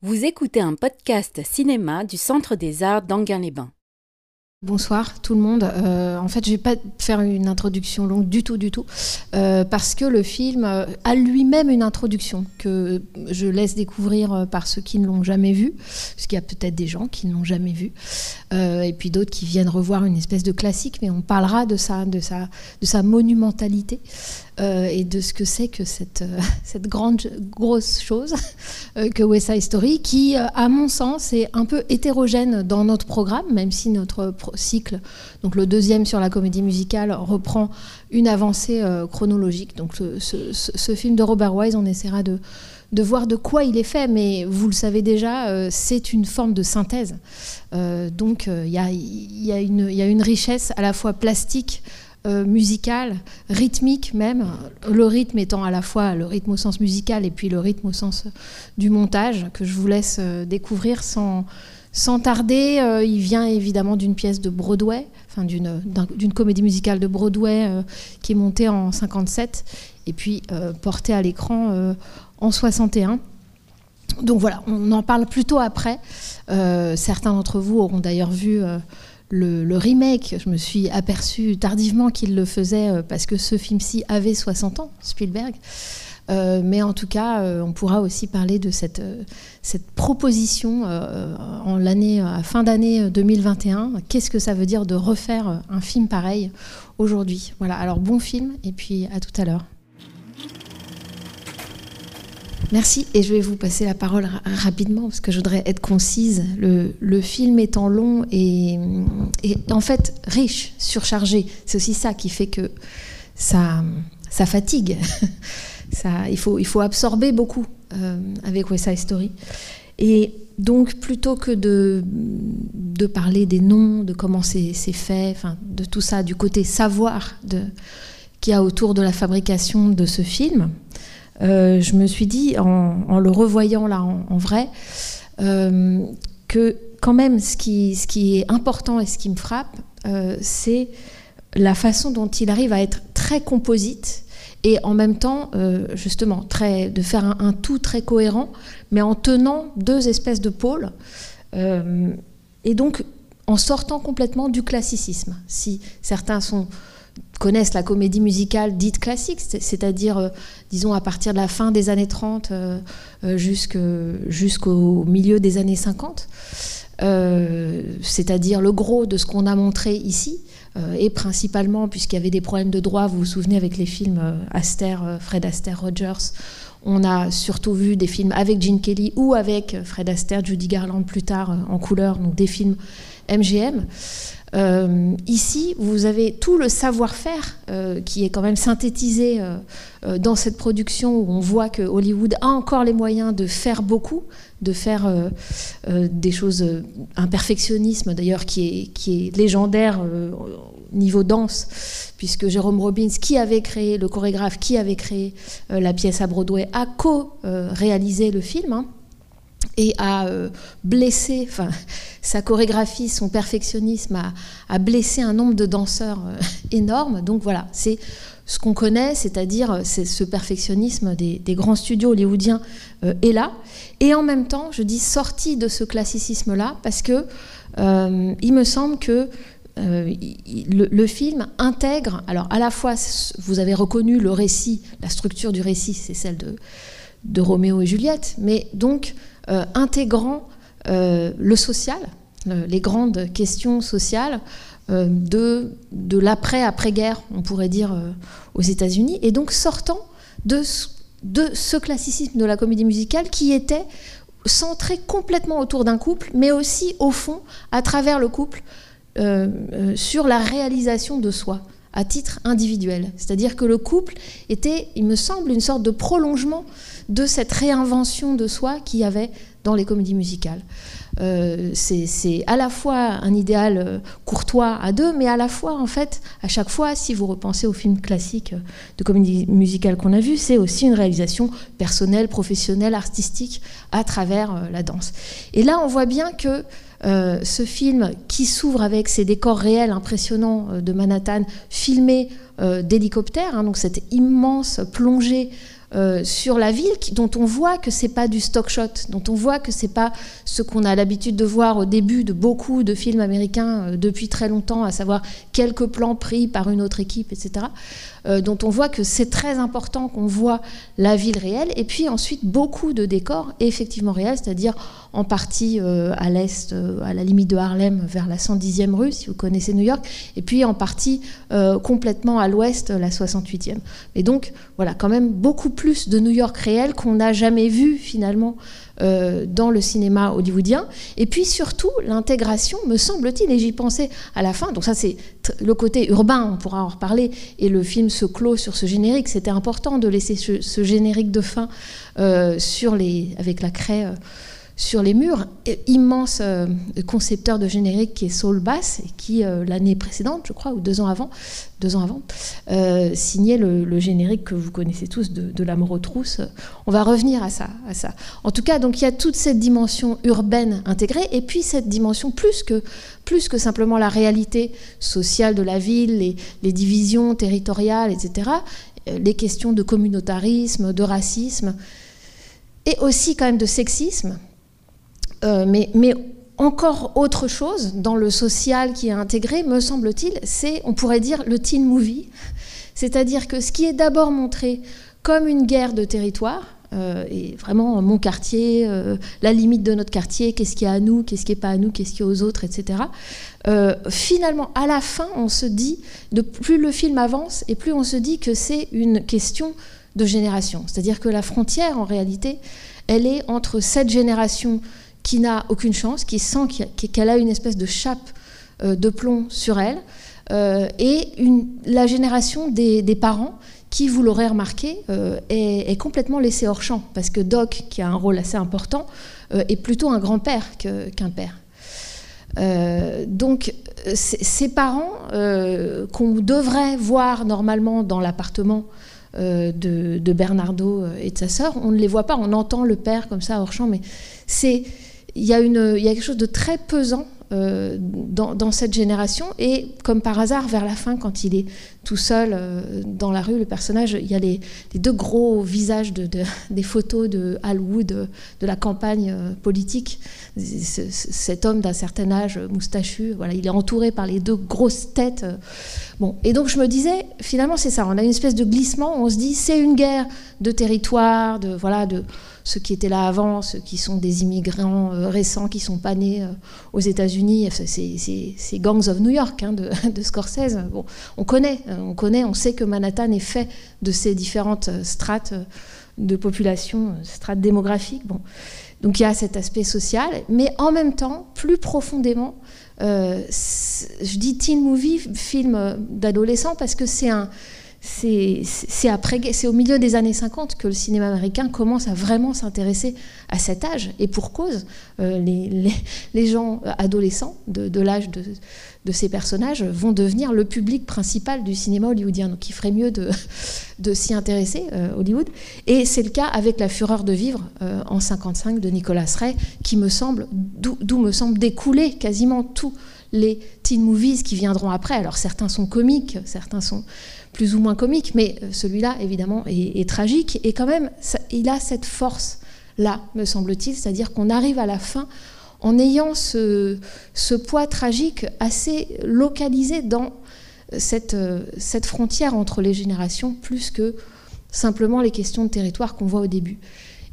Vous écoutez un podcast cinéma du Centre des Arts d'Anguin-les-Bains. Bonsoir tout le monde. Euh, en fait, je vais pas faire une introduction longue du tout, du tout, euh, parce que le film euh, a lui-même une introduction que je laisse découvrir par ceux qui ne l'ont jamais vu, parce qu'il y a peut-être des gens qui ne l'ont jamais vu, et puis d'autres qui viennent revoir une espèce de classique, mais on parlera de ça, de sa, de sa monumentalité. et de ce que c'est que cette, grande grosse chose que West Side Story, qui, à mon sens, est un peu hétérogène dans notre programme, même si notre cycle, donc le deuxième sur la comédie musicale, reprend une avancée euh, chronologique. Donc ce, film de Robert Wise, on essaiera de, voir de quoi il est fait, mais vous le savez déjà, euh, c'est une forme de synthèse. Euh, donc il y, a, une richesse à la fois plastique, musicale, rythmique même, le rythme étant à la fois le rythme au sens musical et puis le rythme au sens du montage, que je vous laisse découvrir sans sans tarder, euh, il vient évidemment d'une pièce de Broadway, d'une comédie musicale de Broadway euh, qui est montée en 57 et puis euh, portée à l'écran en 61. Donc voilà, on en parle plutôt après. certains d'entre vous auront d'ailleurs vu le, le, remake. Je me suis aperçue tardivement qu'il le faisait parce que ce film-ci avait 60 ans, Spielberg. Euh, mais en tout cas, euh, on pourra aussi parler de cette, euh, cette proposition en l'année, à fin d'année 2021. Qu'est-ce que ça veut dire de refaire un film pareil aujourd'hui? Voilà, alors bon film et puis à tout à l'heure. Merci et je vais vous passer la parole rapidement parce que je voudrais être concise. Le, le film étant long et, et, en fait riche, surchargé, c'est aussi ça qui fait que ça, ça fatigue. il, faut, il faut absorber beaucoup euh, avec West Side Story. Et donc, plutôt que de, de parler des noms, de comment c'est fait, enfin, de tout ça, du côté savoir qu'il y a autour de la fabrication de ce film, euh, je me suis dit, en, le revoyant là en, vrai, euh, que quand même, ce qui, ce qui est important et ce qui me frappe, c'est la façon dont il arrive à être très composite et en même temps, euh, justement, de faire un, tout très cohérent, mais en tenant deux espèces de pôles, euh, et donc en sortant complètement du classicisme. Si certains connaissent la comédie musicale dite classique, c'est-à-dire, euh, disons, à partir de la fin des années 30 jusqu'au milieu des années 50, c'est-à-dire le gros de ce qu'on a montré ici, et principalement, puisqu'il y avait des problèmes de droit, vous vous souvenez avec les films euh, Astaire, euh, Fred Astaire, Rogers, on a surtout vu des films avec Gene Kelly ou avec Fred Astaire, Judy Garland plus tard en couleur, donc des films MGM. Euh, ici, vous avez tout le savoir-faire euh, qui est quand même synthétisé euh, dans cette production où on voit que Hollywood a encore les moyens de faire beaucoup, de faire des choses, un perfectionnisme d'ailleurs qui est, qui est légendaire niveau danse, puisque Jérôme Robbins, qui avait créé, le chorégraphe qui avait créé la pièce à Broadway, a co-réalisé le film. Hein et a euh, blessé, enfin, sa chorégraphie, son perfectionnisme a, blessé un nombre de danseurs euh, énorme. Donc voilà, c'est ce qu'on connaît, c'est-à-dire euh, c'est ce perfectionnisme des, grands studios hollywoodiens est là. Et en même temps, je dis sorti de ce classicisme-là, parce que il me semble que le, film intègre, alors à la fois, vous avez reconnu le récit, la structure du récit, c'est celle de, de Roméo et Juliette, mais donc euh, intégrant euh, le social, les grandes questions sociales euh, de, de l'après-après-guerre, on pourrait dire, aux États-Unis, et donc sortant de, de ce classicisme de la comédie musicale qui était centré complètement autour d'un couple, mais aussi au fond, à travers le couple, sur la réalisation de soi à titre individuel. C'est-à-dire que le couple était, il me semble, une sorte de prolongement de cette réinvention de soi qu'il y avait dans les comédies musicales. Euh, c'est à la fois un idéal euh, courtois à deux, mais à la fois, en fait, à chaque fois, si vous repensez aux films classiques de comédie musicale qu'on a vus, c'est aussi une réalisation personnelle, professionnelle, artistique à travers euh, la danse. Et là, on voit bien que ce film qui s'ouvre avec ces décors réels impressionnants de Manhattan, filmés d'hélicoptères, hein, donc cette immense plongée euh, sur la ville dont on voit que c'est pas du stock shot, dont on voit que c'est pas ce qu'on a l'habitude de voir au début de beaucoup de films américains euh, depuis très longtemps, à savoir quelques plans pris par une autre équipe, etc. Euh, dont on voit que c'est très important qu'on voit la ville réelle, et puis ensuite beaucoup de décors effectivement réels, c'est-à-dire en partie à l'est, à la limite de Harlem, vers la 110e rue, si vous connaissez New York, et puis en partie complètement à l'ouest, la 68e. Et donc voilà, quand même beaucoup plus de New York réel qu'on n'a jamais vu finalement euh, dans le cinéma hollywoodien. Et puis surtout l'intégration, me semble-t-il, et j'y pensais à la fin, donc ça c'est le côté urbain, on pourra en reparler, et le film se clôt sur ce générique, c'était important de laisser ce, générique de fin euh, sur les, avec la craie. Sur les murs. Immense euh, concepteur de générique qui est Saul Bass, qui, euh, l'année précédente, je crois, ou deux ans avant, deux ans avant euh, signait le, générique que vous connaissez tous de, de L'amour aux trousses. On va revenir à ça, à ça. En tout cas, donc il y a toute cette dimension urbaine intégrée, et puis cette dimension plus que, plus que simplement la réalité sociale de la ville, les divisions territoriales, etc., les questions de communautarisme, de racisme, et aussi quand même de sexisme euh, mais, encore autre chose dans le social qui est intégré, me semble-t-il, c'est, on pourrait dire, le teen movie. C'est-à-dire que ce qui est d'abord montré comme une guerre de territoire, euh, et vraiment mon quartier, euh, la limite de notre quartier, qu'est-ce qui est à nous, qu'est-ce qui n'est pas à nous, qu'est-ce qui est aux autres, etc. finalement, à la fin, on se dit, de plus le film avance, et plus on se dit que c'est une question de génération. C'est-à-dire que la frontière, en réalité, elle est entre cette génération qui n'a aucune chance, qui sent qu'elle a une espèce de chape euh, de plomb sur elle, euh, et la génération des, parents qui, vous l'aurez remarqué, euh, est, complètement laissée hors champ, parce que Doc, qui a un rôle assez important, est plutôt un grand-père qu'un père. donc ces parents qu'on devrait voir normalement dans l'appartement de, de, Bernardo et de sa sœur, on ne les voit pas, on entend le père comme ça hors champ, mais c'est il y, a quelque chose de très pesant euh, dans, cette génération. Et comme par hasard, vers la fin, quand il est tout seul euh, dans la rue, le personnage, il y a les, deux gros visages de, des photos de Al Wood de la campagne euh, politique. cet homme d'un certain âge, moustachu, voilà, il est entouré par les deux grosses têtes. Bon, et donc je me disais, finalement, c'est ça. On a une espèce de glissement. On se dit, c'est une guerre de territoire, de voilà, de ceux qui étaient là avant, ceux qui sont des immigrants euh, récents, qui sont pas nés euh, aux États-Unis, c'est Gangs of New York hein, de, Scorsese. Bon, on connaît, euh, on connaît, on sait que Manhattan est fait de ces différentes strates de population, strates démographiques. Bon. Donc il y a cet aspect social, mais en même temps, plus profondément, je dis teen movie, film d'adolescent, parce que c'est un, c'est au milieu des années 50 que le cinéma américain commence à vraiment s'intéresser à cet âge, et pour cause, euh, les, gens adolescents de, l'âge de, ces personnages vont devenir le public principal du cinéma hollywoodien. Donc il ferait mieux de, s'y intéresser, euh, Hollywood. Et c'est le cas avec La Fureur de vivre euh, en 55 de Nicolas Ray, qui me semble, d'où me semble découler quasiment tous les teen movies qui viendront après. Alors certains sont comiques, certains sont plus ou moins comique, mais euh, celui-là, évidemment, est, tragique. Et quand même, il a cette force-là, me semble-t-il, c'est-à-dire qu'on arrive à la fin en ayant ce, poids tragique assez localisé dans cette, euh, cette frontière entre les générations, plus que simplement les questions de territoire qu'on voit au début.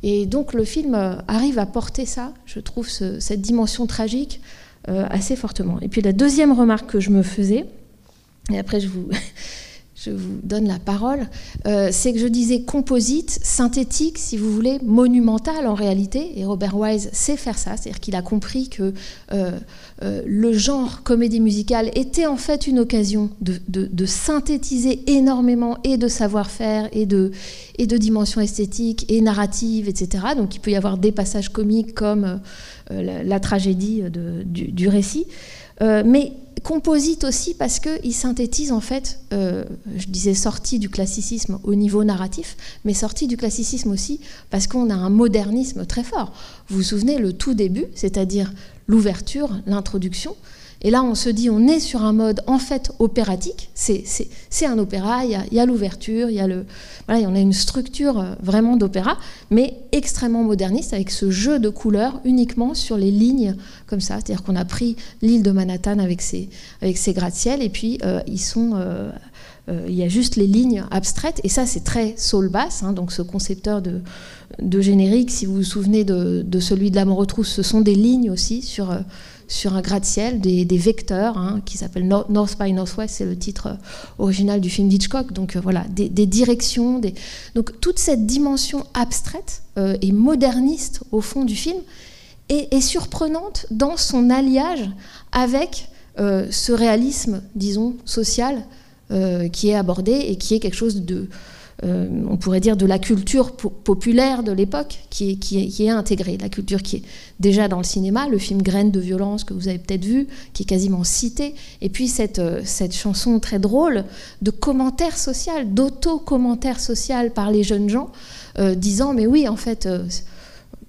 Et donc le film euh, arrive à porter ça, je trouve, cette dimension tragique assez fortement. Et puis la deuxième remarque que je me faisais, et après je vous, je vous donne la parole, euh, c'est que je disais composite, synthétique, si vous voulez, monumental en réalité, et Robert Wise sait faire ça, c'est-à-dire qu'il a compris que euh, euh, le genre comédie musicale était en fait une occasion de, synthétiser énormément et de savoir-faire et de, et de dimension esthétique et narrative, etc. Donc il peut y avoir des passages comiques comme la, tragédie du, récit. Mais composite aussi parce qu'il synthétise en fait, euh, je disais sorti du classicisme au niveau narratif, mais sorti du classicisme aussi parce qu'on a un modernisme très fort. Vous vous souvenez le tout début, c'est-à-dire l'ouverture, l'introduction, Et là, on se dit, on est sur un mode en fait opératique. C'est un opéra, il y a, l'ouverture, il y a le, voilà, on a une structure euh, vraiment d'opéra, mais extrêmement moderniste avec ce jeu de couleurs uniquement sur les lignes comme ça. C'est-à-dire qu'on a pris l'île de Manhattan avec ses, avec ses gratte-ciel et puis euh, ils sont euh, il y a juste les lignes abstraites, et ça c'est très soul bass, hein, donc ce concepteur de, de, générique, si vous vous souvenez de, de celui de la mort retrousse, ce sont des lignes aussi sur, sur un gratte-ciel, des, vecteurs hein, qui s'appellent North by Northwest, c'est le titre euh, original du film d'Hitchcock. Donc euh, voilà, des, directions, des... donc toute cette dimension abstraite euh, et moderniste au fond du film est, surprenante dans son alliage avec ce réalisme, disons, social qui est abordé et qui est quelque chose de euh, on pourrait dire, de la culture populaire de l'époque qui est, qui, est, intégrée. La culture qui est déjà dans le cinéma, le film Graines de violence que vous avez peut-être vu, qui est quasiment cité, et puis cette, euh, cette chanson très drôle de commentaire social, d'auto-commentaire social par les jeunes gens, euh, disant, mais oui, en fait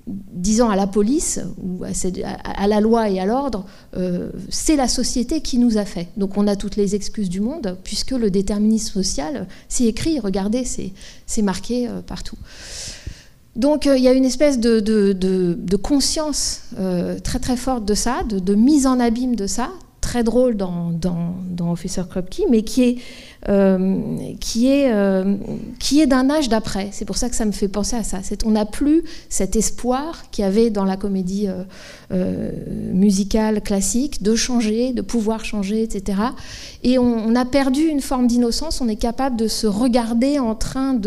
disant à la police, ou à, la loi et à l'ordre, euh, c'est la société qui nous a fait. Donc on a toutes les excuses du monde, puisque le déterminisme social, c'est écrit, regardez, c'est marqué euh, partout. Donc euh, il y a une espèce de, conscience très très forte de ça, de, mise en abîme de ça, très drôle dans, dans, Officer Krupke, mais qui est, euh, qui est, euh, qui est d'un âge d'après. C'est pour ça que ça me fait penser à ça. On n'a plus cet espoir qu'il y avait dans la comédie euh, musicale classique de changer, de pouvoir changer, etc. Et on, a perdu une forme d'innocence. On est capable de se regarder en train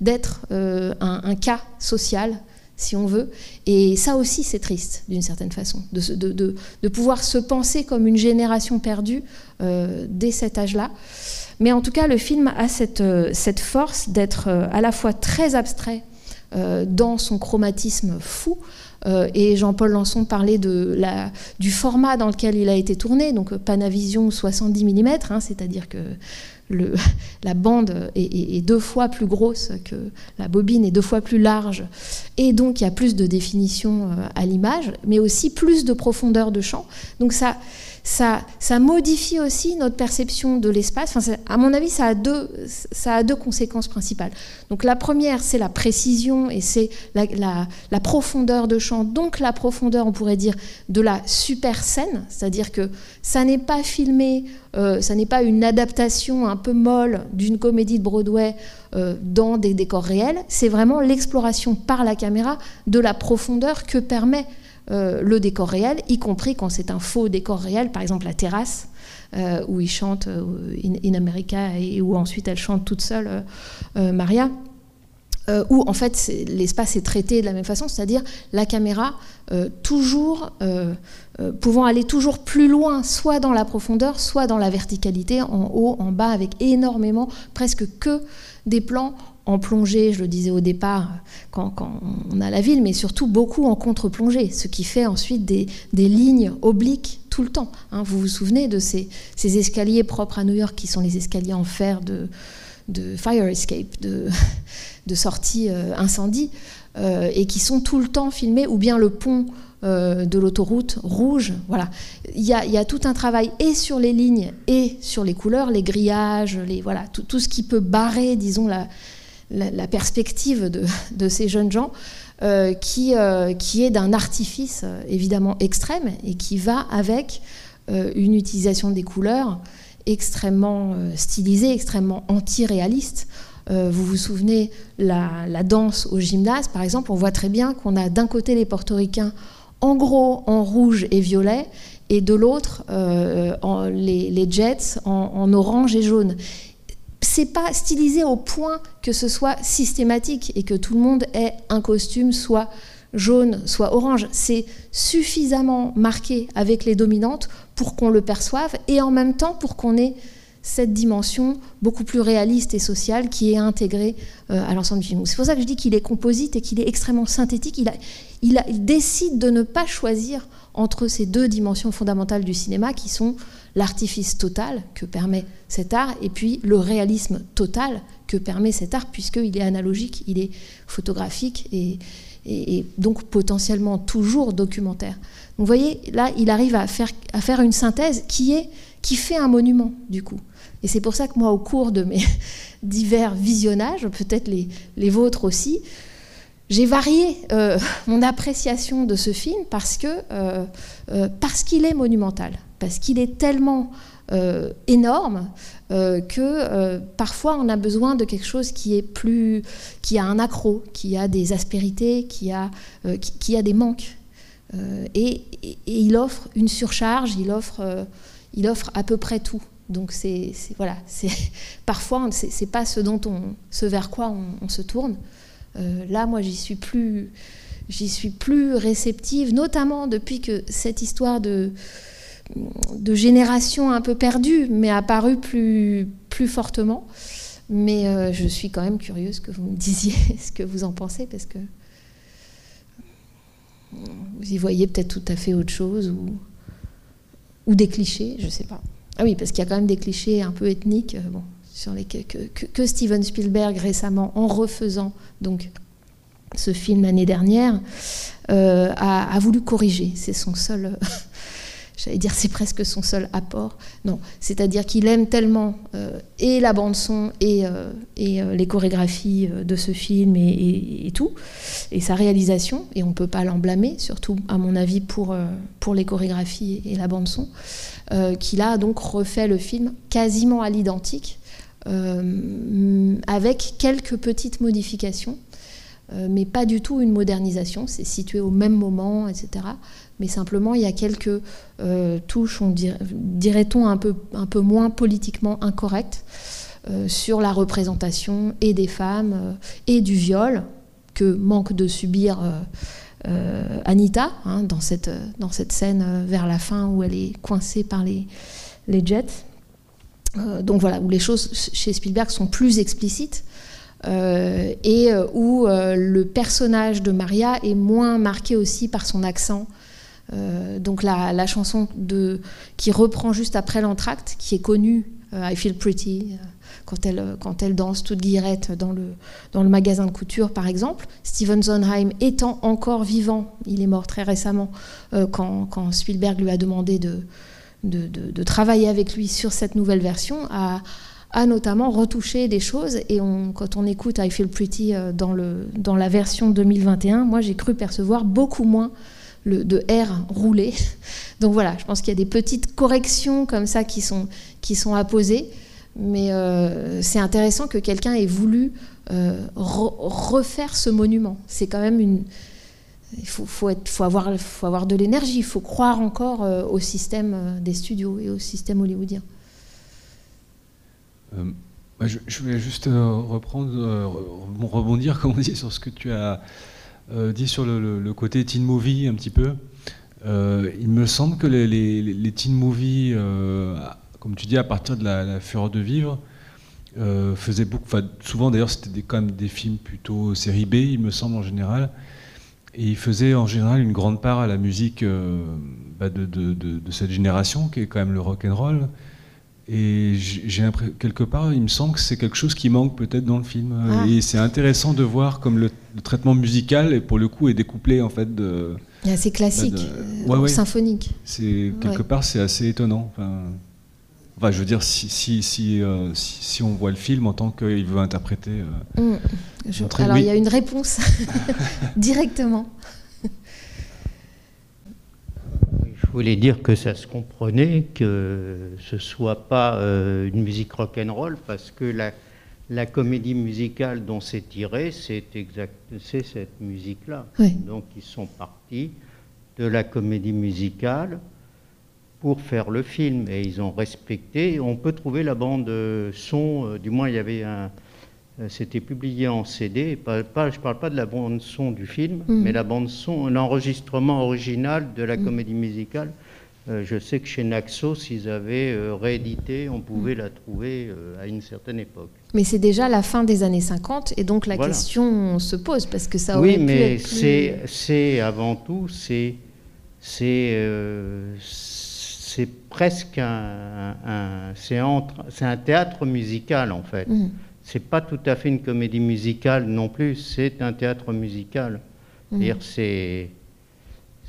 d'être un, un cas social si on veut. Et ça aussi, c'est triste, d'une certaine façon, de, pouvoir se penser comme une génération perdue euh, dès cet âge-là. Mais en tout cas, le film a cette, euh, force d'être euh, à la fois très abstrait dans son chromatisme fou, et Jean-Paul Lançon parlait du format dans lequel il a été tourné, donc Panavision 70 mm, hein, c'est-à-dire que la bande est, deux fois plus grosse que la bobine est deux fois plus large et donc il y a plus de définition euh, à l'image, mais aussi plus de profondeur de champ. Donc ça, ça, modifie aussi notre perception de l'espace. Enfin, à mon avis, ça a, deux, conséquences principales. Donc la première, c'est la précision et c'est la, profondeur de champ. Donc la profondeur, on pourrait dire, de la super scène, c'est-à-dire que ça n'est pas filmé, euh, ça n'est pas une adaptation un peu molle d'une comédie de Broadway euh, dans des décors réels, c'est vraiment l'exploration par la caméra de la profondeur que permet le décor réel, y compris quand c'est un faux décor réel, par exemple la terrasse, euh, où il chante euh, in, America et où ensuite elle chante toute seule Maria. où en fait l'espace est traité de la même façon, c'est-à-dire la caméra toujours pouvant aller toujours plus loin, soit dans la profondeur, soit dans la verticalité, en haut, en bas, avec énormément, presque que des plans en plongée, je le disais au départ, quand, on a la ville, mais surtout beaucoup en contre-plongée, ce qui fait ensuite des, lignes obliques tout le temps. Hein. Vous vous souvenez de ces, escaliers propres à New York qui sont les escaliers en fer de, fire escape, de, sortie euh, incendie, euh, et qui sont tout le temps filmés, ou bien le pont euh, de l'autoroute rouge. Voilà. Il y, a, tout un travail et sur les lignes et sur les couleurs, les grillages, les, voilà, tout ce qui peut barrer, disons, la, la, perspective de, ces jeunes gens, euh, qui, euh, qui, est d'un artifice euh, évidemment extrême et qui va avec une utilisation des couleurs extrêmement stylisée, extrêmement anti-réaliste. vous vous souvenez la, la, danse au gymnase, par exemple, on voit très bien qu'on a d'un côté les portoricains en gros en rouge et violet, et de l'autre les, jets en, orange et jaune c'est pas stylisé au point que ce soit systématique et que tout le monde ait un costume soit jaune, soit orange. C'est suffisamment marqué avec les dominantes pour qu'on le perçoive et en même temps pour qu'on ait cette dimension beaucoup plus réaliste et sociale qui est intégrée euh, à l'ensemble du film. C'est pour ça que je dis qu'il est composite et qu'il est extrêmement synthétique. Il, il, décide de ne pas choisir entre ces deux dimensions fondamentales du cinéma qui sont l'artifice total que permet cet art et puis le réalisme total que permet cet art puisqu'il est analogique, il est photographique et, et, donc potentiellement toujours documentaire. Donc vous voyez, là, il arrive à faire, à faire une synthèse qui, est, qui fait un monument, du coup. Et c'est pour ça que moi, au cours de mes divers visionnages, peut-être les, les vôtres aussi, j'ai varié euh, mon appréciation de ce film parce euh, euh, parce qu'il est monumental, parce qu'il est tellement énorme que parfois on a besoin de quelque chose qui est plus, qui a un accro, qui a des aspérités, qui a, qui, a des manques. Et, il offre une surcharge, il offre, il offre à peu près tout. Donc c'est voilà, c'est parfois c'est pas ce dont on, ce vers quoi on, on se tourne. Euh, là, moi, j'y suis plus, j'y suis plus réceptive, notamment depuis que cette histoire de de génération un peu perdue m'est apparue plus plus fortement. Mais euh, je suis quand même curieuse que vous me disiez ce que vous en pensez, parce que vous y voyez peut-être tout à fait autre chose ou, des clichés, je ne sais pas. Ah oui, parce qu'il y a quand même des clichés un peu ethniques. Euh, sur les, que, Steven Spielberg récemment, en refaisant donc ce film l'année dernière, euh, a, voulu corriger. C'est son seul, j'allais dire, c'est presque son seul apport. Non, c'est-à-dire qu'il aime tellement euh, et la bande son et, euh, et les chorégraphies de ce film et, tout, et sa réalisation. Et on ne peut pas l'en blâmer, surtout à mon avis pour pour les chorégraphies et la bande son, qu'il a donc refait le film quasiment à l'identique euh, avec quelques petites modifications, euh, mais pas du tout une modernisation. C'est situé au même moment, etc. Mais simplement, il y a quelques euh, touches, on dirait-on, un peu, moins politiquement incorrectes sur la représentation et des femmes et du viol que manque de subir Anita hein, dans, cette, dans cette scène vers la fin où elle est coincée par les, les jets. Euh, donc voilà, où les choses chez Spielberg sont plus explicites. Euh, et euh, où le personnage de Maria est moins marqué aussi par son accent. donc la, chanson de, qui reprend juste après l'entracte, qui est connue, I Feel Pretty, quand, elle, quand elle danse toute guillerette dans le, dans le magasin de couture par exemple. Steven Sondheim étant encore vivant, il est mort très récemment, quand, quand Spielberg lui a demandé de, de, travailler avec lui sur cette nouvelle version, a, notamment retouché des choses. Et quand on écoute I Feel Pretty euh, dans, dans la version 2021, moi j'ai cru percevoir beaucoup moins de R roulé. Donc voilà, je pense qu'il y a des petites corrections comme ça qui sont, apposées. Mais euh, c'est intéressant que quelqu'un ait voulu euh, refaire ce monument. C'est quand même une, il faut, avoir, de l'énergie, il faut croire encore au système des studios et au système hollywoodien. Euh, je, je, voulais juste reprendre, rebondir, comme on dit, sur ce que tu as dit sur le, côté teen movie un petit peu. il me semble que les, teen movies, comme tu dis, à partir de la, fureur de vivre, faisaient beaucoup. Souvent d'ailleurs, c'était quand même des films plutôt série B, il me semble en général. Et il faisait en général une grande part à la musique euh, bah, de, de, cette génération, qui est quand même le rock and roll. Et j'ai quelque part, il me semble que c'est quelque chose qui manque peut-être dans le film. Ah. Et c'est intéressant de voir comme le, traitement musical, et pour le coup, est découplé en fait de. C'est classique, bah, symphonique. C'est quelque part, c'est assez étonnant. Enfin, Enfin, je veux dire, si, si, si, euh, si, on voit le film en tant qu'il veut interpréter. Euh, mm. alors, il y a une réponse directement. Je voulais dire que ça se comprenait que ce soit pas euh, une musique rock'n'roll parce que la, la comédie musicale dont c'est tiré, c'est cette musique-là. Donc ils sont partis de la comédie musicale pour faire le film et ils ont respecté. On peut trouver la bande son, euh, du moins il y avait un, euh, c'était publié en CD. Pas, pas, je ne parle pas de la bande son du film, mhm. mais la l'enregistrement original de la mhm. comédie musicale. Euh, je sais que chez Naxos, ils avaient réédité, on pouvait mhm. la trouver à une certaine époque. Mais c'est déjà la fin des années 50 et donc la question se pose parce que ça aurait oui, mais c'est avant tout c'est c'est c'est presque un, c'est un théâtre musical en fait. C'est pas tout à fait une comédie musicale non plus, c'est un théâtre musical. C'est-à-dire c'est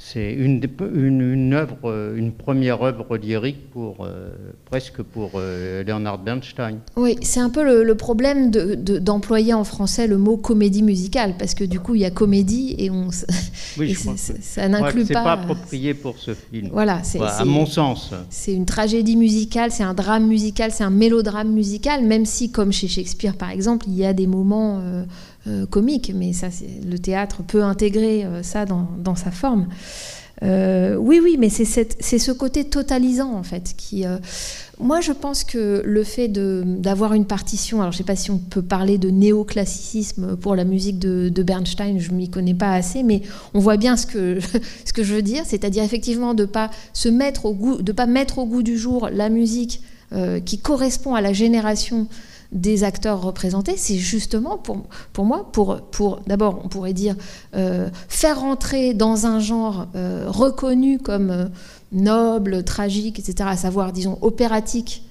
c'est une, une, une, œuvre, une première œuvre lyrique pour, euh, presque pour euh, Leonard Bernstein. Oui, c'est un peu le, le problème d'employer de, en français le mot comédie musicale, parce que du coup, il y a comédie et, on, oui, et ça n'inclut pas. C'est pas approprié pour ce film. Voilà, c'est à mon sens. C'est une tragédie musicale, c'est un drame musical, c'est un mélodrame musical, même si, comme chez Shakespeare par exemple, il y a des moments. Euh, euh, comique, mais ça, le théâtre peut intégrer euh, ça dans, dans, sa forme. Euh, oui, oui, mais c'est ce côté totalisant en fait qui. Moi, je pense que le fait d'avoir une partition, alors je sais pas si on peut parler de néoclassicisme pour la musique de, de Bernstein, je m'y connais pas assez, mais on voit bien ce que, ce que je veux dire, c'est-à-dire effectivement de pas se mettre au goût, de pas mettre au goût du jour la musique qui correspond à la génération des acteurs représentés, c'est justement pour, pour moi, pour, pour d'abord, on pourrait dire, euh, faire rentrer dans un genre euh, reconnu comme euh, noble, tragique, etc., à savoir, disons, opératique,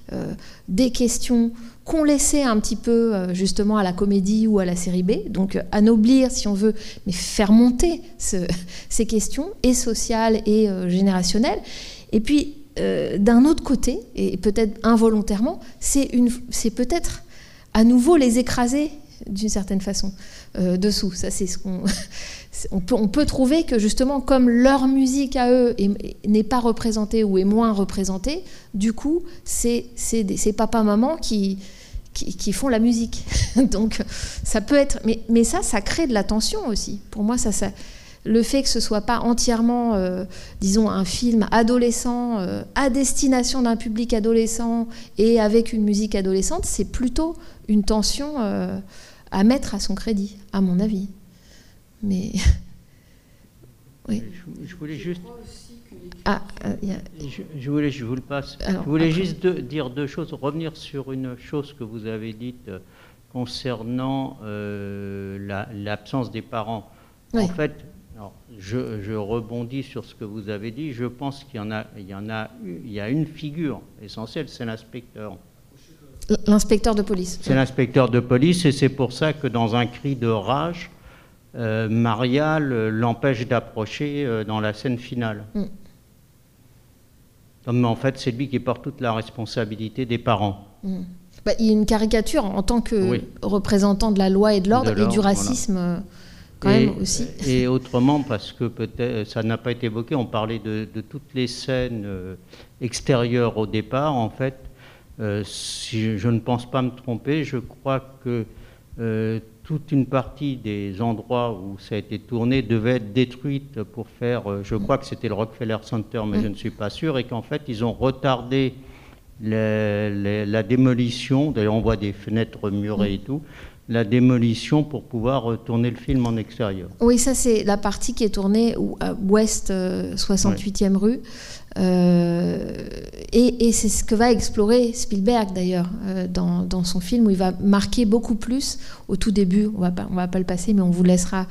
des questions qu'on laissait un petit peu justement à la comédie ou à la série B, donc anoblir si on veut, mais faire monter ce, ces questions, et sociales et générationnelles. Et puis, d'un autre côté, et peut-être involontairement, c'est peut-être à nouveau les écraser d'une certaine façon euh, dessous. Ça, c'est ce qu'on on peut, trouver que justement, comme leur musique à eux n'est pas représentée ou est moins représentée, du coup, c'est ces papa-maman qui, qui, qui, font la musique. Donc, ça peut être. Mais, mais ça, ça crée de la tension aussi. Pour moi, ça, ça le fait que ce soit pas entièrement, euh, disons, un film adolescent euh, à destination d'un public adolescent et avec une musique adolescente, c'est plutôt une tension euh, à mettre à son crédit, à mon avis. Mais oui. Je, voulais juste. Ah, y a... je, je, voulais, je vous le passe. Alors, je voulais après... juste de, dire deux choses, revenir sur une chose que vous avez dite concernant l'absence la, des parents. Oui. En fait, alors, je, je, rebondis sur ce que vous avez dit. Je pense qu'il y en a, il y en a, il y a une figure essentielle, c'est l'inspecteur. L'inspecteur de police. C'est l'inspecteur de police, et c'est pour ça que dans un cri de rage, euh, Maria l'empêche d'approcher euh, dans la scène finale. Mm. Mais en fait, c'est lui qui porte toute la responsabilité des parents. Mm. Bah, il y a une caricature en tant que oui. représentant de la loi et de l'ordre et du racisme. Voilà. Quand et, même aussi. et, autrement, parce que peut-être ça n'a pas été évoqué, on parlait de, de toutes les scènes euh, extérieures au départ. En fait, euh, si je, je, ne pense pas me tromper, je crois que euh, toute une partie des endroits où ça a été tourné devait être détruite pour faire, euh, je crois que c'était le Rockefeller Center, mais mmh. je ne suis pas sûr, et qu'en fait ils ont retardé les, les, la démolition, d'ailleurs on voit des fenêtres murées mmh. et tout, la démolition pour pouvoir tourner le film en extérieur. Oui, ça c'est la partie qui est tournée à ouest euh, 68e rue. Euh, et, et c'est ce que va explorer Spielberg d'ailleurs euh, dans, dans, son film où il va marquer beaucoup plus au tout début. On va pas, on va pas le passer, mais on vous laissera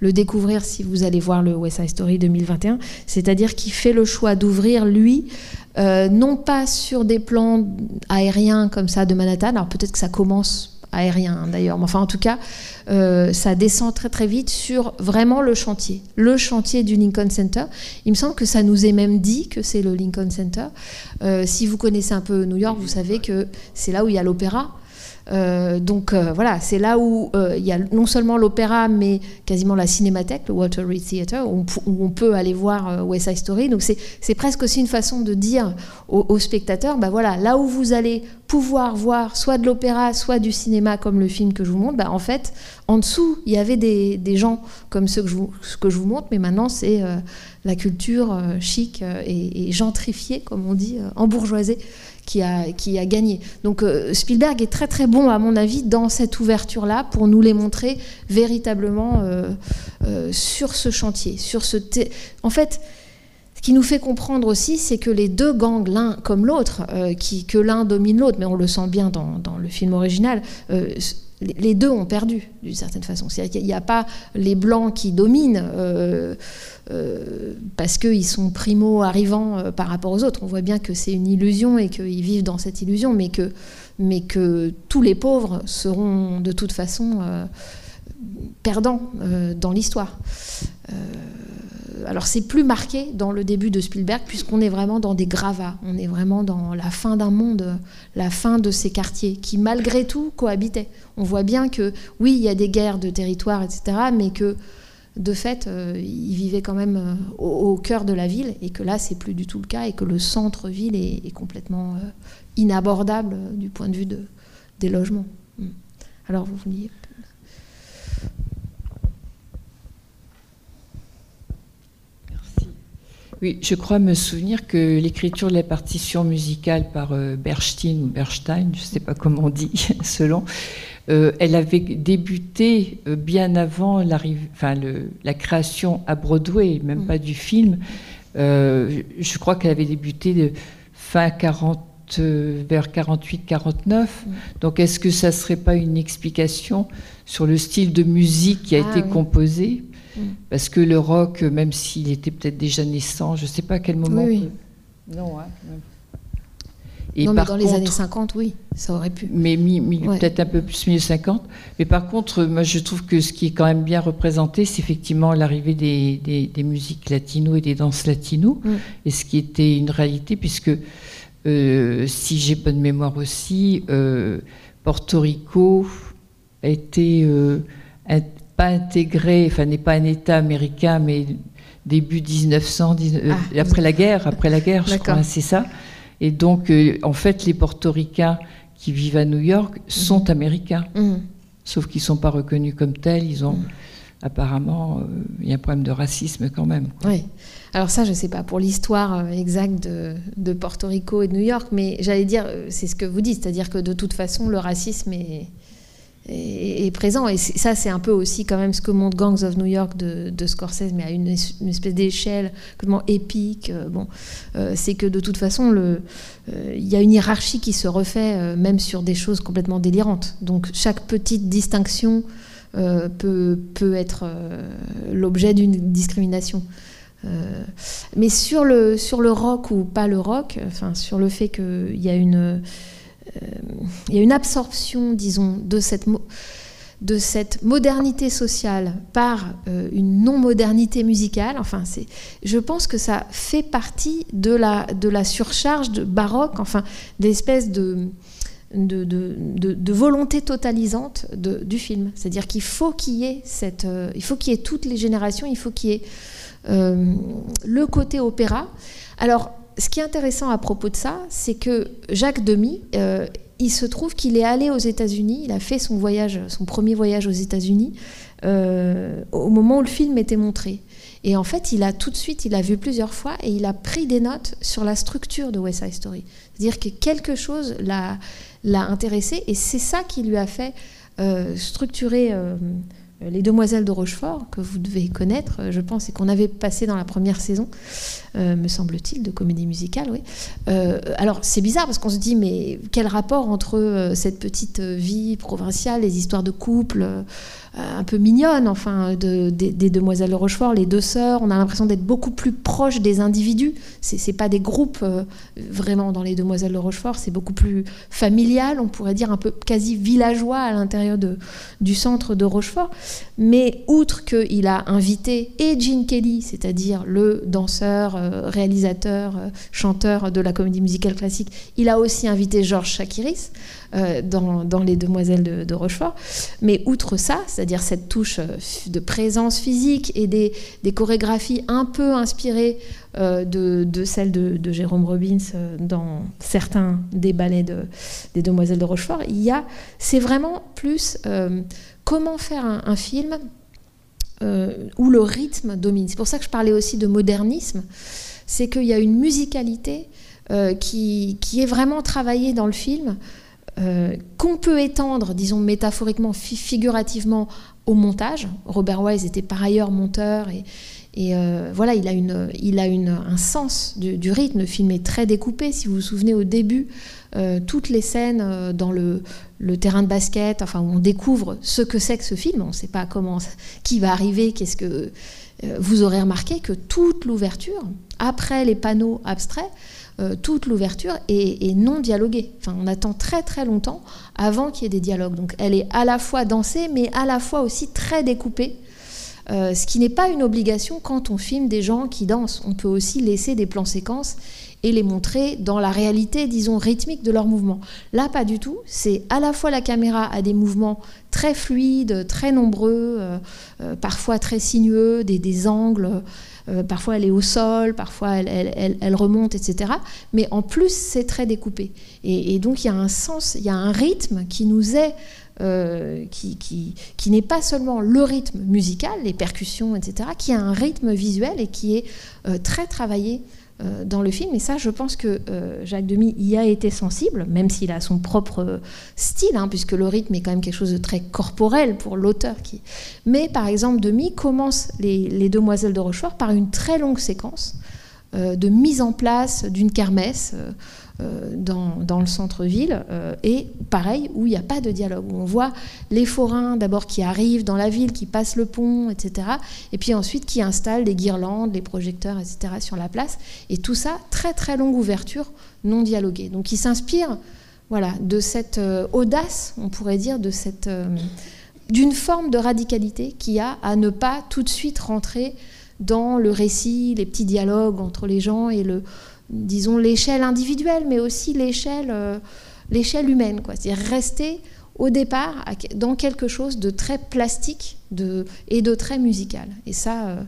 le découvrir si vous allez voir le West Side Story 2021. C'est-à-dire qu'il fait le choix d'ouvrir lui, euh, non pas sur des plans aériens comme ça de Manhattan. Alors peut-être que ça commence aérien hein, d'ailleurs. Mais enfin, en tout cas, euh, ça descend très très vite sur vraiment le chantier, le chantier du Lincoln Center. Il me semble que ça nous est même dit que c'est le Lincoln Center. Euh, si vous connaissez un peu New York, vous savez que c'est là où il y a l'opéra. Euh, donc euh, voilà, c'est là où euh, il y a non seulement l'opéra, mais quasiment la cinémathèque, le Walter Reed Theatre, où, on peut aller voir West Side Story. Donc c'est presque aussi une façon de dire aux, aux, spectateurs, bah voilà, là où vous allez pouvoir voir soit de l'opéra, soit du cinéma, comme le film que je vous montre, bah en fait, en dessous, il y avait des, gens comme ceux que je vous, que je vous montre, mais maintenant c'est la culture chic et, et, gentrifiée, comme on dit, embourgeoisée qui a, gagné. Donc euh, Spielberg est très très bon, à mon avis, dans cette ouverture-là pour nous les montrer véritablement euh, euh, sur ce chantier. Sur ce en fait, ce qui nous fait comprendre aussi, c'est que les deux gangs, l'un comme l'autre, que l'un domine l'autre, mais on le sent bien dans, le film original, les deux ont perdu d'une certaine façon. C'est-à-dire qu'il n'y a pas les blancs qui dominent euh, euh, parce qu'ils sont primo arrivants euh, par rapport aux autres. On voit bien que c'est une illusion et qu'ils vivent dans cette illusion, mais que, tous les pauvres seront de toute façon perdant dans l'histoire. Alors c'est plus marqué dans le début de Spielberg puisqu'on est vraiment dans des gravats, on est vraiment dans la fin d'un monde, la fin de ces quartiers qui malgré tout cohabitaient. On voit bien que oui, il y a des guerres de territoire, etc., mais que de fait, euh, ils vivaient quand même euh, au, cœur de la ville et que là, c'est plus du tout le cas et que le centre-ville est, complètement euh, inabordable du point de vue de, des logements. Hmm. Alors, vous vouliez. Oui, je crois me souvenir que l'écriture de la partition musicale par Bernstein ou Bernstein, je ne sais pas comment on dit, selon, euh, elle avait débuté euh, bien avant enfin, la création à Broadway, même mm. pas du film. Euh, je crois qu'elle avait débuté de fin 40, vers 48-49. Mm. Donc est-ce que ça ne serait pas une explication sur le style de musique qui a ah été composé mm. Parce que le rock, même s'il était peut-être déjà naissant, je ne sais pas à quel moment. Oui, Non, hein, non, mais dans les années 50, oui, ça aurait pu. Mais peut-être un peu plus 1950. Mais par contre, moi, je trouve que ce qui est quand même bien représenté, c'est effectivement l'arrivée des, des, musiques latino et des danses latino, mm. et ce qui était une réalité, puisque euh, si j'ai bonne mémoire aussi, euh, Porto Rico a été euh, pas intégré, enfin n'est pas un État américain, mais début 1900, ah, après la guerre, après la guerre, je crois, c'est ça. Et donc, euh, en fait, les portoricains qui vivent à New York sont mhm. américains, mhm. sauf qu'ils ne sont pas reconnus comme tels. Ils ont mhm. apparemment, euh, il y a un problème de racisme quand même. Oui. Alors ça, je ne sais pas pour l'histoire euh, exacte de, de, Porto Rico et de New York, mais j'allais dire, c'est ce que vous dites, c'est-à-dire que de toute façon, le racisme est, est, présent. Et ça, c'est un peu aussi quand même ce que montre Gangs of New York de, Scorsese, mais à une, espèce d'échelle complètement épique. Euh, bon, euh, c'est que de toute façon, euh, il y a une hiérarchie qui se refait même sur des choses complètement délirantes. Donc chaque petite distinction peut, peut être l'objet d'une discrimination. mais sur le, sur le rock ou pas le rock, enfin sur le fait qu'il y a une il y a une absorption, disons, de cette, de cette modernité sociale par euh, une non-modernité musicale. Enfin, je pense que ça fait partie de la, surcharge de baroque, enfin, d'espèce de, volonté totalisante du film. C'est-à-dire qu'il faut qu'il y ait euh, il y ait toutes les générations, il faut qu'il y ait le côté opéra. Alors, ce qui est intéressant à propos de ça, c'est que Jacques Demy, euh, il se trouve qu'il est allé aux États-Unis, il a fait son voyage, son premier voyage aux États-Unis euh, au moment où le film était montré. Et en fait, il a tout de suite, il a vu plusieurs fois et il a pris des notes sur la structure de West Side Story. C'est-à-dire que quelque chose l'a, intéressé et c'est ça qui lui a fait euh, structurer les Demoiselles de Rochefort, que vous devez connaître, euh, je pense, et qu'on avait passé dans la première saison, euh, me semble-t-il, de comédie musicale, oui. alors, c'est bizarre parce qu'on se dit, mais quel rapport entre cette petite vie provinciale, les histoires de couple un peu mignonnes, enfin, des, Demoiselles de Rochefort, les deux sœurs, on a l'impression d'être beaucoup plus proche des individus. C'est pas des groupes vraiment dans les Demoiselles de Rochefort, c'est beaucoup plus familial, on pourrait dire un peu quasi villageois à l'intérieur du centre de Rochefort. Mais outre qu'il a invité et Gene Kelly, c'est-à-dire le danseur, euh, réalisateur, euh, chanteur de la comédie musicale classique, il a aussi invité Georges Chakiris euh, dans, Les Demoiselles de, Rochefort. Mais outre ça, c'est-à-dire cette touche de présence physique et des, chorégraphies un peu inspirées de, celles de, Jérôme Robbins dans certains des ballets des Demoiselles de Rochefort, il y a, c'est vraiment plus comment faire un, film euh, où le rythme domine. C'est pour ça que je parlais aussi de modernisme, c'est qu'il y a une musicalité euh, qui, est vraiment travaillée dans le film, euh, qu'on peut étendre, disons métaphoriquement, figurativement, au montage. Robert Wise était par ailleurs monteur et, voilà, il a, une, un sens du, rythme. Le film est très découpé. Si vous vous souvenez, au début, euh, toutes les scènes euh, dans le, terrain de basket, enfin on découvre ce que c'est que ce film. On ne sait pas comment, qui va arriver, qu'est-ce que, vous aurez remarqué que toute l'ouverture, après les panneaux abstraits, toute l'ouverture est, non dialoguée. Enfin, on attend très très longtemps avant qu'il y ait des dialogues. Donc elle est à la fois dansée, mais à la fois aussi très découpée. ce qui n'est pas une obligation quand on filme des gens qui dansent. On peut aussi laisser des plans séquences et les montrer dans la réalité, disons, rythmique de leurs mouvements. Là, pas du tout. C'est à la fois la caméra a des mouvements très fluides, très nombreux, euh, euh, parfois très sinueux, des, angles. Euh, parfois elle est au sol, parfois elle, remonte, etc. Mais en plus, c'est très découpé. Et, donc il y a un sens, il y a un rythme qui nous est qui, qui, qui n'est pas seulement le rythme musical, les percussions, etc., qui a un rythme visuel et qui est très travaillé euh, dans le film. Et ça, je pense que euh, Jacques Demy y a été sensible, même s'il a son propre style, hein, puisque le rythme est quand même quelque chose de très corporel pour l'auteur. Mais par exemple, Demy commence les, Demoiselles de Rochefort par une très longue séquence euh, de mise en place d'une kermesse. Euh, dans, le centre-ville, euh, et pareil, où il n'y a pas de dialogue, où on voit les forains d'abord qui arrivent dans la ville, qui passent le pont, etc., et puis ensuite qui installent des guirlandes, les projecteurs, etc., sur la place, et tout ça, très très longue ouverture, non dialoguée. Donc il s'inspire voilà, de cette euh, audace, on pourrait dire, de cette d'une forme de radicalité qui a à ne pas tout de suite rentrer dans le récit, les petits dialogues entre les gens et le, disons, l'échelle individuelle, mais aussi l'échelle euh, l'échelle humaine. C'est-à-dire rester au départ dans quelque chose de très plastique de, et de très musical. Et ça, euh,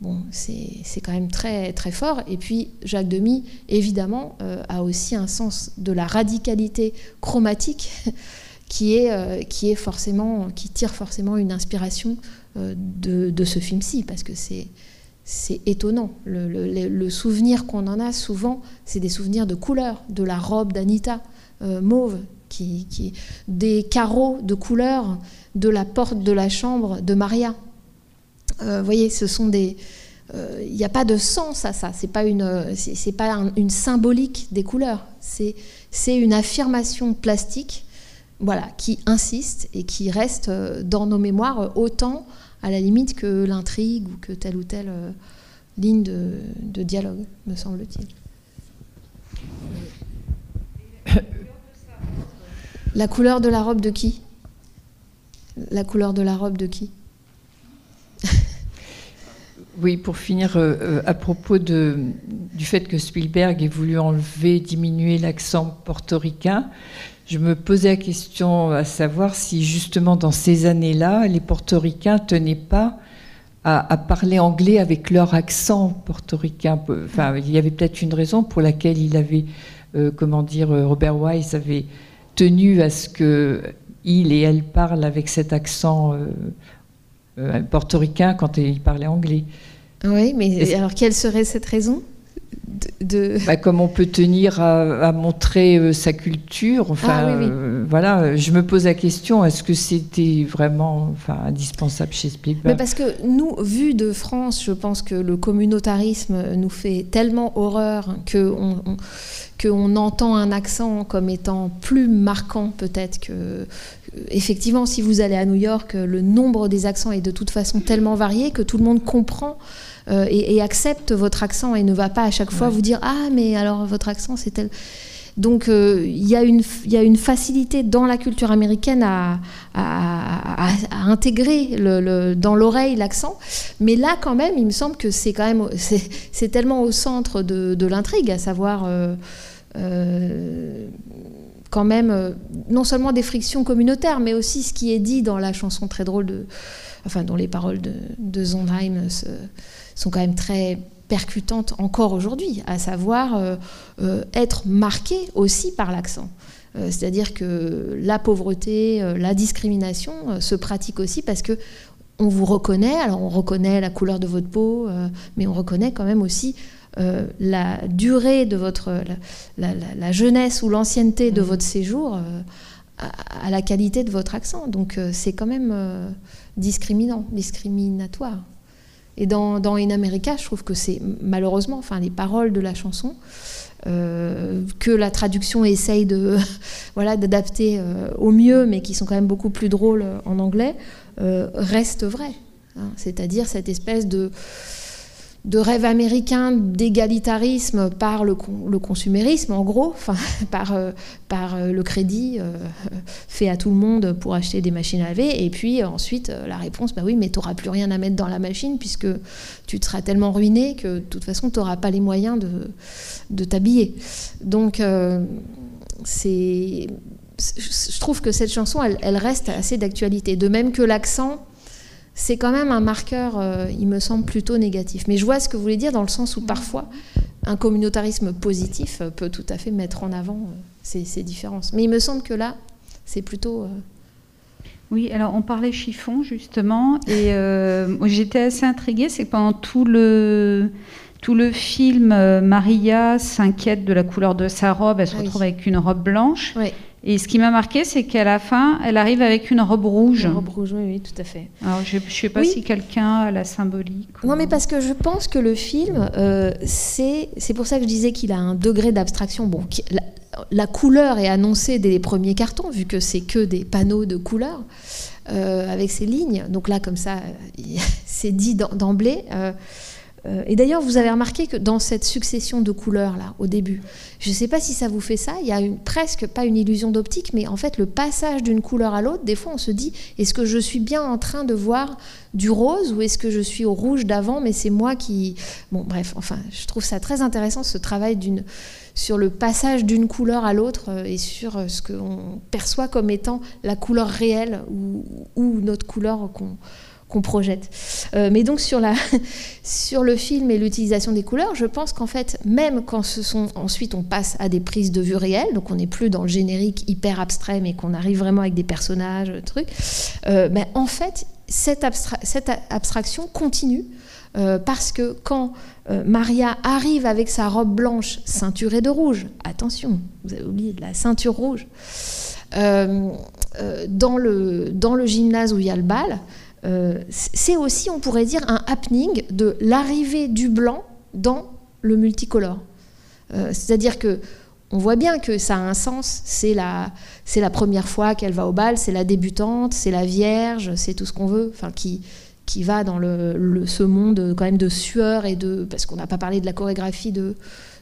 bon, c'est quand même très, très fort. Et puis, Jacques Demy, évidemment, euh, a aussi un sens de la radicalité chromatique qui est, qui est forcément, qui tire forcément une inspiration de, de ce film-ci, parce que c'est c'est étonnant. Le, souvenir qu'on en a souvent, c'est des souvenirs de couleur, de la robe d'Anita euh, mauve, qui, des carreaux de couleur de la porte de la chambre de Maria. Euh, vous voyez, ce sont des. Euh, il n'y a pas de sens à ça. C'est pas une, c'est pas une symbolique des couleurs. C'est, c'est une affirmation plastique, voilà, qui insiste et qui reste dans nos mémoires autant à la limite que l'intrigue ou que telle ou telle euh, ligne de, dialogue, me semble-t-il. La couleur de la robe de qui? La couleur de la robe de qui? Oui, pour finir, euh, euh, à propos de, du fait que Spielberg ait voulu enlever, diminuer l'accent portoricain, je me posais la question à savoir si justement dans ces années-là, les portoricains tenaient pas à, parler anglais avec leur accent portoricain. Enfin, il y avait peut-être une raison pour laquelle il avait, euh, comment dire, euh, Robert Wise avait tenu à ce que il et elle parlent avec cet accent euh, portoricain quand ils parlaient anglais. Oui, mais alors quelle serait cette raison? Bah, comme on peut tenir à, montrer euh, sa culture. Enfin, ah euh, voilà, je me pose la question est-ce que c'était vraiment enfin, indispensable chez Spielberg? Mais Parce que nous, vu de France, je pense que le communautarisme nous fait tellement horreur que on, entend un accent comme étant plus marquant peut-être que effectivement si vous allez à New York le nombre des accents est de toute façon tellement varié que tout le monde comprend euh, et, accepte votre accent et ne va pas à chaque fois vous dire ah mais alors votre accent c'est tel. Donc euh, il y, a une facilité dans la culture américaine à, intégrer dans l'oreille l'accent. Mais là quand même, il me semble que c'est quand même c'est tellement au centre de, l'intrigue, à savoir euh, quand même non seulement des frictions communautaires, mais aussi ce qui est dit dans la chanson très drôle de, enfin dont les paroles de, de Sondheim sont quand même très percutantes encore aujourd'hui, à savoir euh, euh, être marqué aussi par l'accent. Euh, c'est-à-dire que la pauvreté, la discrimination se pratique aussi parce que on vous reconnaît, alors on reconnaît la couleur de votre peau, mais on reconnaît quand même aussi la durée de votre, la, jeunesse ou l'ancienneté de mmh. votre séjour à, la qualité de votre accent. Donc c'est quand même discriminant, discriminatoire. Et dans, In America, je trouve que c'est malheureusement, enfin, les paroles de la chanson, euh, que la traduction essaye de, voilà, d'adapter euh, au mieux, mais qui sont quand même beaucoup plus drôles en anglais, euh, restent vraies. hein. c'est-à-dire cette espèce de de rêve américain d'égalitarisme par le, consumérisme, en gros, par, euh, par euh, le crédit euh, fait à tout le monde pour acheter des machines à laver. Et puis ensuite, la réponse, bah oui, mais tu n'auras plus rien à mettre dans la machine puisque tu te seras tellement ruiné que de toute façon, tu n'auras pas les moyens de, de t'habiller. Donc, c'est je trouve que cette chanson, elle reste assez d'actualité. De même que l'accent c'est quand même un marqueur, euh, il me semble, plutôt négatif. Mais je vois ce que vous voulez dire dans le sens où parfois un communautarisme positif peut tout à fait mettre en avant euh, ces, différences. Mais il me semble que là, c'est plutôt... Euh, oui, alors on parlait chiffon justement, et j'étais assez intriguée, c'est que pendant tout le, tout le film, Maria s'inquiète de la couleur de sa robe, elle se ah retrouve avec une robe blanche. Oui. Et ce qui m'a marqué, c'est qu'à la fin, elle arrive avec une robe rouge. Une robe rouge, oui, oui tout à fait. Alors, je ne sais pas si quelqu'un a la symbolique. Non, mais parce que je pense que le film, euh, c'est pour ça que je disais qu'il a un degré d'abstraction. Bon, la, couleur est annoncée dès les premiers cartons, vu que c'est que des panneaux de couleurs, euh, avec ces lignes. Donc là, comme ça, c'est dit d'emblée. Euh, et d'ailleurs, vous avez remarqué que dans cette succession de couleurs là, au début, je ne sais pas si ça vous fait ça, il y a presque pas une illusion d'optique, mais en fait le passage d'une couleur à l'autre, des fois on se dit, est-ce que je suis bien en train de voir du rose ou est-ce que je suis au rouge d'avant, mais c'est moi qui... Bon, bref, enfin, je trouve ça très intéressant ce travail sur le passage d'une couleur à l'autre euh, et sur euh, ce qu'on perçoit comme étant la couleur réelle ou notre couleur qu'on qu'on projette. Euh, mais donc sur, la, sur le film et l'utilisation des couleurs, je pense qu'en fait, même quand ensuite on passe à des prises de vue réelles, donc on n'est plus dans le générique hyper abstrait, mais qu'on arrive vraiment avec des personnages, trucs, euh, ben, en fait, cette, abstraction continue. Euh, parce que quand Maria arrive avec sa robe blanche ceinturée de rouge, attention, vous avez oublié de la ceinture rouge, dans, le, dans le gymnase où il y a le bal, euh, c'est aussi, on pourrait dire, un happening de l'arrivée du blanc dans le multicolore. Euh, c'est-à-dire que on voit bien que ça a un sens. C'est la, première fois qu'elle va au bal, c'est la débutante, c'est la vierge, c'est tout ce qu'on veut, enfin qui, va dans ce monde quand même de sueur et de parce qu'on n'a pas parlé de la chorégraphie de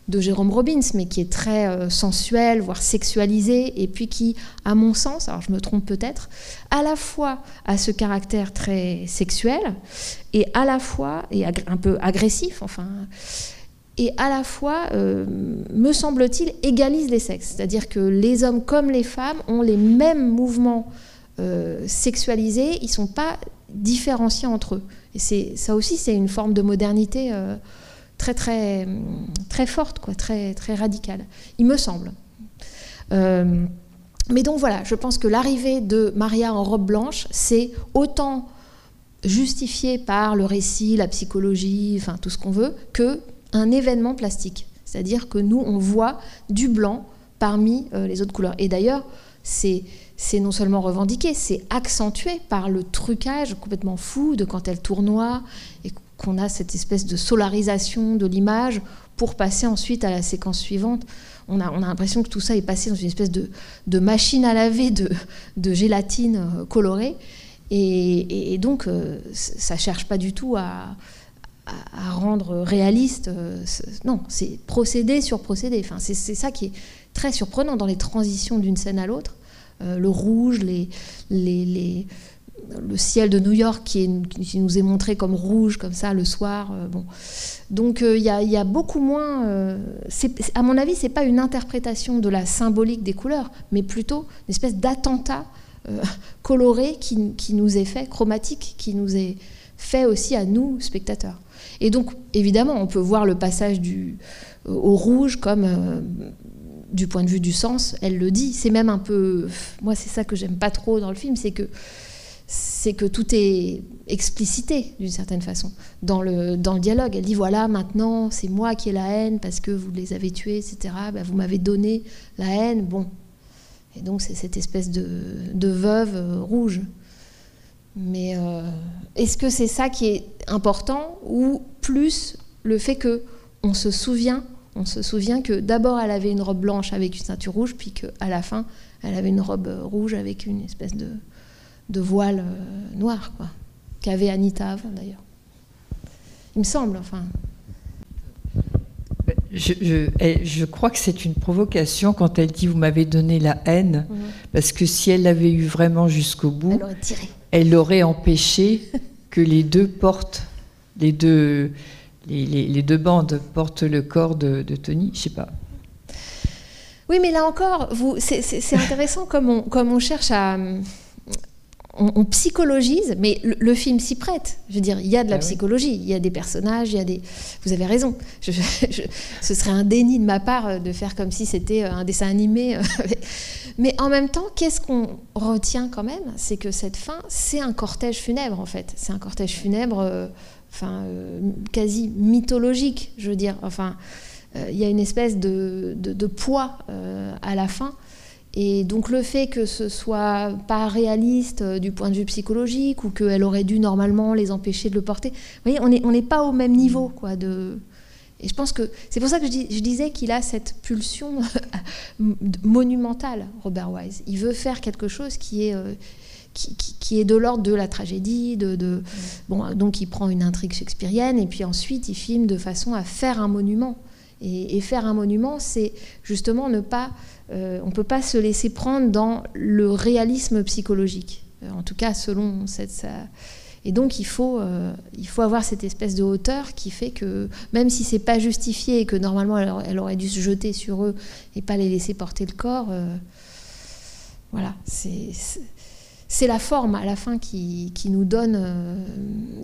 de Jérôme Robbins, mais qui est très euh, sensuel, voire sexualisé, et puis qui, à mon sens, alors je me trompe peut-être, à la fois a ce caractère très sexuel, et à la fois, et un peu agressif, enfin, et à la fois, euh, me semble-t-il, égalise les sexes. C'est-à-dire que les hommes comme les femmes ont les mêmes mouvements euh, sexualisés, ils ne sont pas différenciés entre eux. Et ça aussi, c'est une forme de modernité très très très forte, quoi, très très radicale. Il me semble. Euh, mais donc voilà, je pense que l'arrivée de Maria en robe blanche, c'est autant justifié par le récit, la psychologie, enfin tout ce qu'on veut, que un événement plastique. C'est-à-dire que nous, on voit du blanc parmi euh, les autres couleurs. Et d'ailleurs, c'est c'est non seulement revendiqué, c'est accentué par le trucage complètement fou de quand elle tournoie et qu'on a cette espèce de solarisation de l'image pour passer ensuite à la séquence suivante. On a, on a l'impression que tout ça est passé dans une espèce de, de machine à laver de, de gélatine euh, colorée. Et, donc, euh, ça ne cherche pas du tout à, à, rendre réaliste. Euh, non, c'est procédé sur procédé. Enfin, c'est ça qui est très surprenant dans les transitions d'une scène à l'autre. le rouge, les, les le ciel de New York qui, nous est montré comme rouge, comme ça, le soir. Euh, bon. Donc euh, il y, a beaucoup moins. Euh, à mon avis, c'est pas une interprétation de la symbolique des couleurs, mais plutôt une espèce d'attentat coloré qui, qui, nous est fait, chromatique, qui nous est fait aussi à nous, spectateurs. Et donc, évidemment, on peut voir le passage du, au rouge comme du point de vue du sens, elle le dit. C'est même un peu. Moi, c'est ça que j'aime pas trop dans le film, c'est que c'est que tout est explicité d'une certaine façon dans le, dialogue. Elle dit voilà, maintenant c'est moi qui ai la haine parce que vous les avez tués, etc. Ben, vous m'avez donné la haine. Bon. Et donc c'est cette espèce de, veuve euh, rouge. Mais euh, est-ce que c'est ça qui est important ou plus le fait que on se souvient, on se souvient que d'abord elle avait une robe blanche avec une ceinture rouge, puis qu'à la fin elle avait une robe rouge avec une espèce de, de voile euh, noir. Quoi. qu'avait Anita avant d'ailleurs. Il me semble, enfin. Je, crois que c'est une provocation quand elle dit vous m'avez donné la haine, mhm. parce que si elle l'avait eu vraiment jusqu'au bout, elle aurait, empêché que les deux portent, les deux, les, deux bandes portent le corps de, Tony. Je sais pas. Oui, mais là encore, c'est intéressant comme on, comme on cherche à, on, psychologise, mais le, film s'y prête. Je veux dire, il y a de la ah psychologie, il y a des personnages, il y a des. Vous avez raison. ce serait un déni de ma part euh, de faire comme si c'était euh, un dessin animé. Euh, mais en même temps, qu'est-ce qu'on retient quand même C'est que cette fin, c'est un cortège funèbre en fait. C'est un cortège funèbre, enfin, quasi mythologique, je veux dire. Enfin, il y a une espèce de, de poids à la fin et donc le fait que ce soit pas réaliste euh, du point de vue psychologique ou qu'elle aurait dû normalement les empêcher de le porter, vous voyez, on n'est on pas au même niveau. Quoi, de... Et je pense que c'est pour ça que je, je disais qu'il a cette pulsion monumentale, Robert Wise. Il veut faire quelque chose qui est... Euh, qui, qui, est de l'ordre de la tragédie, de, de bon, donc il prend une intrigue shakespearienne et puis ensuite il filme de façon à faire un monument. Et, faire un monument, c'est justement ne pas euh, on ne peut pas se laisser prendre dans le réalisme psychologique, euh, en tout cas selon cette... Et donc il faut, euh, il faut avoir cette espèce de hauteur qui fait que même si c'est pas justifié et que normalement elle, aurait dû se jeter sur eux et pas les laisser porter le corps, voilà, c'est la forme à la fin qui, nous donne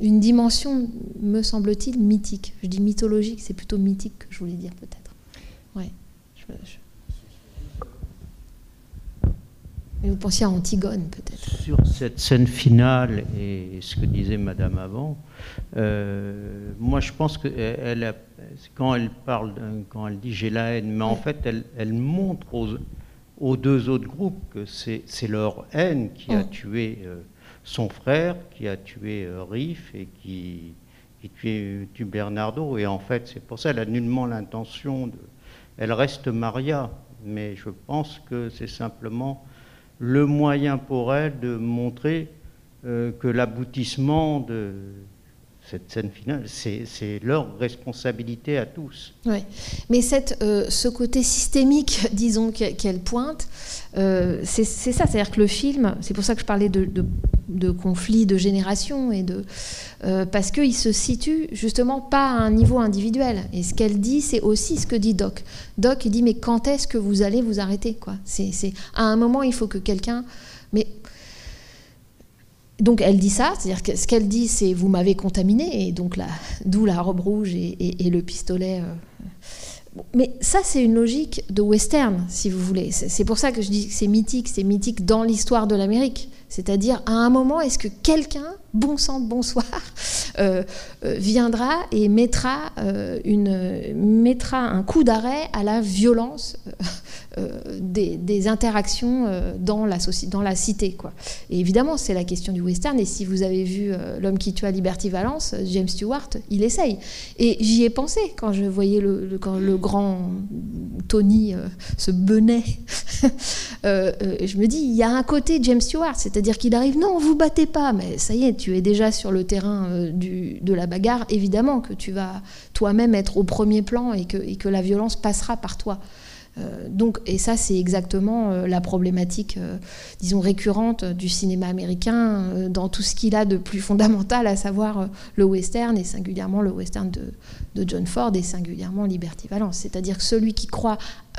une dimension, me semble-t-il, mythique. Je dis mythologique, c'est plutôt mythique que je voulais dire peut-être. Ouais. Mais vous pensiez à Antigone, peut-être Sur cette scène finale et ce que disait Madame avant, euh, moi je pense que elle quand elle parle, quand elle dit j'ai la haine, mais en fait elle, montre aux, deux autres groupes que c'est leur haine qui a tué euh, son frère, qui a tué euh, Riff et qui, qui tue, tue, Bernardo. Et en fait, c'est pour ça qu'elle a nullement l'intention de. Elle reste Maria, mais je pense que c'est simplement le moyen pour elle de montrer euh, que l'aboutissement de cette scène finale, c'est leur responsabilité à tous. Mais cette, euh, ce côté systémique, disons, qu'elle pointe, euh, c'est ça, c'est-à-dire que le film, c'est pour ça que je parlais de, de, de conflit de génération, et de, parce qu'il se situe justement pas à un niveau individuel. Et ce qu'elle dit, c'est aussi ce que dit Doc. Doc, il dit, mais quand est-ce que vous allez vous arrêter quoi? C'est, À un moment, il faut que quelqu'un... Mais donc elle dit ça, c'est-à-dire que ce qu'elle dit, c'est vous m'avez contaminé, et donc d'où la robe rouge et, le pistolet. Euh. Mais ça, c'est une logique de western, si vous voulez. C'est pour ça que je dis que c'est mythique, c'est mythique dans l'histoire de l'Amérique. C'est-à-dire, à un moment, est-ce que quelqu'un, bon sang bonsoir, euh, euh, viendra et mettra, une, mettra un coup d'arrêt à la violence euh, des, interactions euh, dans la, dans la cité. Et évidemment, c'est la question du western. Et si vous avez vu euh, L'homme qui tue à Liberty Valence, James Stewart, il essaye. Et j'y ai pensé quand je voyais le, quand le grand Tony se benait. je me dis, il y a un côté James Stewart, qu'il arrive, non, vous battez pas, mais ça y est, tu es déjà sur le terrain du, de la bagarre. Évidemment que tu vas toi-même être au premier plan et que la violence passera par toi. Euh, donc, et ça, c'est exactement euh, la problématique, euh, disons, récurrente du cinéma américain dans tout ce qu'il a de plus fondamental, à savoir le western, et singulièrement le western de, John Ford, et singulièrement Liberty Valence. C'est-à-dire que celui qui croit,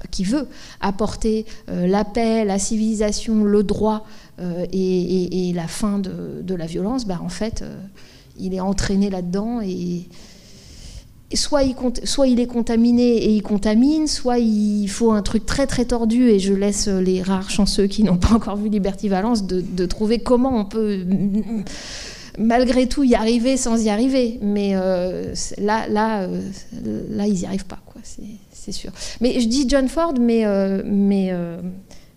qui veut apporter la paix, la civilisation, le droit et, la fin de, la violence, bah, en fait, il est entraîné là-dedans et soit il, est contaminé et il contamine, soit il faut un truc très très tordu, et je laisse les rares chanceux qui n'ont pas encore vu Liberty Valence de, trouver comment on peut malgré tout y arriver sans y arriver. Mais euh, là, là, euh, là, ils n'y arrivent pas, quoi, c'est sûr. Mais je dis John Ford, mais, euh, mais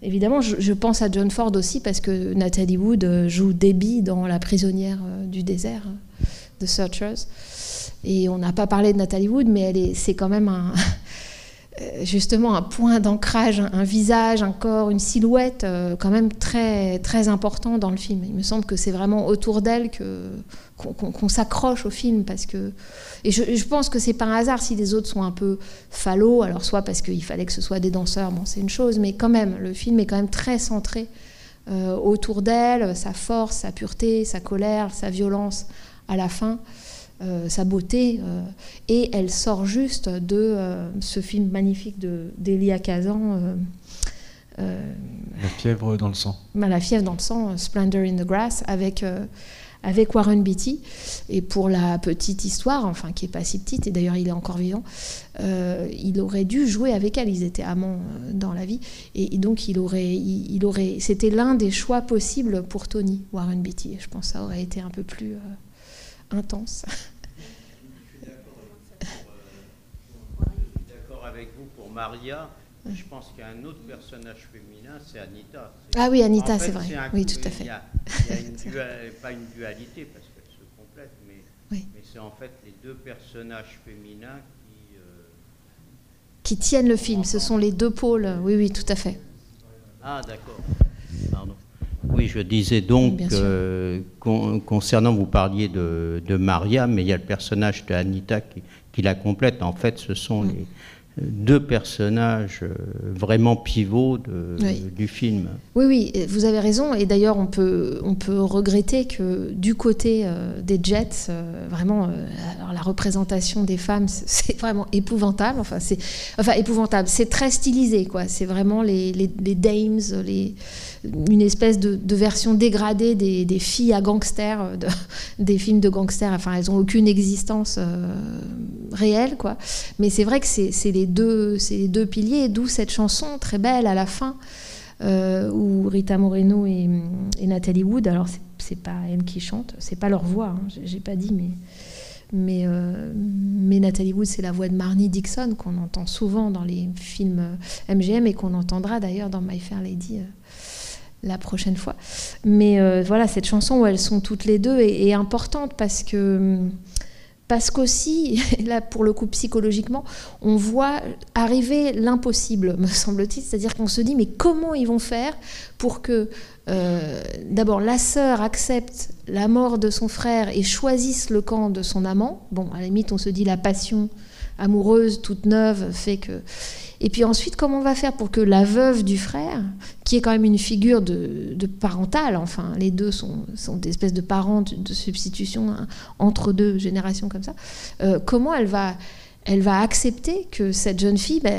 évidemment, je, pense à John Ford aussi parce que Nathalie Wood joue Debbie dans La prisonnière du désert de Searchers. Et on n'a pas parlé de Nathalie Wood, mais elle est, c'est quand même un. euh, justement un point d'ancrage, un, visage, un corps, une silhouette euh, quand même très, très important dans le film. Il me semble que c'est vraiment autour d'elle qu'on, s'accroche au film parce que et je, pense que c'est pas un hasard si les autres sont un peu fallots alors soit parce qu'il fallait que ce soit des danseurs bon c'est une chose mais quand même le film est quand même très centré euh, autour d'elle sa force sa pureté sa colère sa violence à la fin euh, sa beauté, euh, et elle sort juste de euh, ce film magnifique d'Elia Kazan. la fièvre dans le sang. Bah, la fièvre dans le sang, Splendor in the Grass, avec, avec Warren Beatty. Et pour la petite histoire, enfin qui est pas si petite, et d'ailleurs il est encore vivant, il aurait dû jouer avec elle. Ils étaient amants dans la vie, et, donc il aurait, il, aurait, c'était l'un des choix possibles pour Tony Warren Beatty. Je pense que ça aurait été un peu plus intense. Je suis d'accord avec vous pour Maria. Je pense qu'il y a un autre personnage féminin, c'est Anita. Ah oui, Anita, c'est vrai. Oui, tout à fait. Il y a, une pas une dualité parce qu'elle se complète, mais, mais c'est en fait les deux personnages féminins qui. Euh, qui tiennent le film. Ce sont les deux pôles. Oui, oui, tout à fait. Ah, d'accord. Pardon. Oui, je disais donc, euh, concernant, vous parliez de, Maria, mais il y a le personnage de Anita qui, la complète. En fait, ce sont mm. les deux personnages euh, vraiment pivots du film. Oui, oui, vous avez raison. Et d'ailleurs, on peut, on peut regretter que du côté euh, des Jets, vraiment, la représentation des femmes, c'est vraiment épouvantable. Enfin, c'est enfin, épouvantable. C'est très stylisé, quoi. C'est vraiment les, les, les dames, les une espèce de, version dégradée des, filles à gangsters, euh, des films de gangsters. Enfin, elles n'ont aucune existence euh, réelle, quoi. Mais c'est vrai que c'est les, deux, les deux piliers, d'où cette chanson très belle à la fin, euh, où Rita Moreno et, Nathalie Wood, alors c'est pas elles qui chantent, c'est pas leur voix, hein, j'ai pas dit, mais. Mais, mais, Nathalie Wood, c'est la voix de Marnie Dixon qu'on entend souvent dans les films MGM et qu'on entendra d'ailleurs dans My Fair Lady la prochaine fois. Mais euh, voilà, cette chanson où elles sont toutes les deux est, importante parce que parce qu'aussi, là pour le coup psychologiquement, on voit arriver l'impossible, me semble-t-il. C'est-à-dire qu'on se dit mais comment ils vont faire pour que euh, d'abord la sœur accepte la mort de son frère et choisisse le camp de son amant. Bon, à la limite, on se dit la passion amoureuse toute neuve fait que et puis ensuite, comment on va faire pour que la veuve du frère, qui est quand même une figure de, parentale, enfin, les deux sont, sont des espèces de parents de, substitution hein, entre deux générations comme ça, euh, comment elle va, elle va accepter que cette jeune fille bah,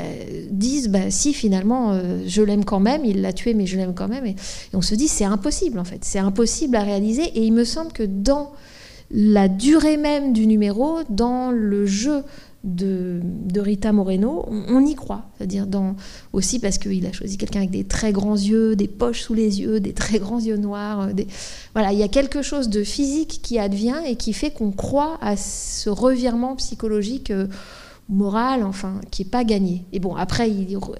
dise bah, si finalement euh, je l'aime quand même, il l'a tué mais je l'aime quand même. Et, on se dit c'est impossible en fait, c'est impossible à réaliser. Et il me semble que dans la durée même du numéro, dans le jeu de, Rita Moreno, on, y croit. C'est-à-dire aussi parce qu'il a choisi quelqu'un avec des très grands yeux, des poches sous les yeux, des très grands yeux noirs. Euh, voilà, il y a quelque chose de physique qui advient et qui fait qu'on croit à ce revirement psychologique. Euh, moral, enfin, qui n'est pas gagné. Et bon, après,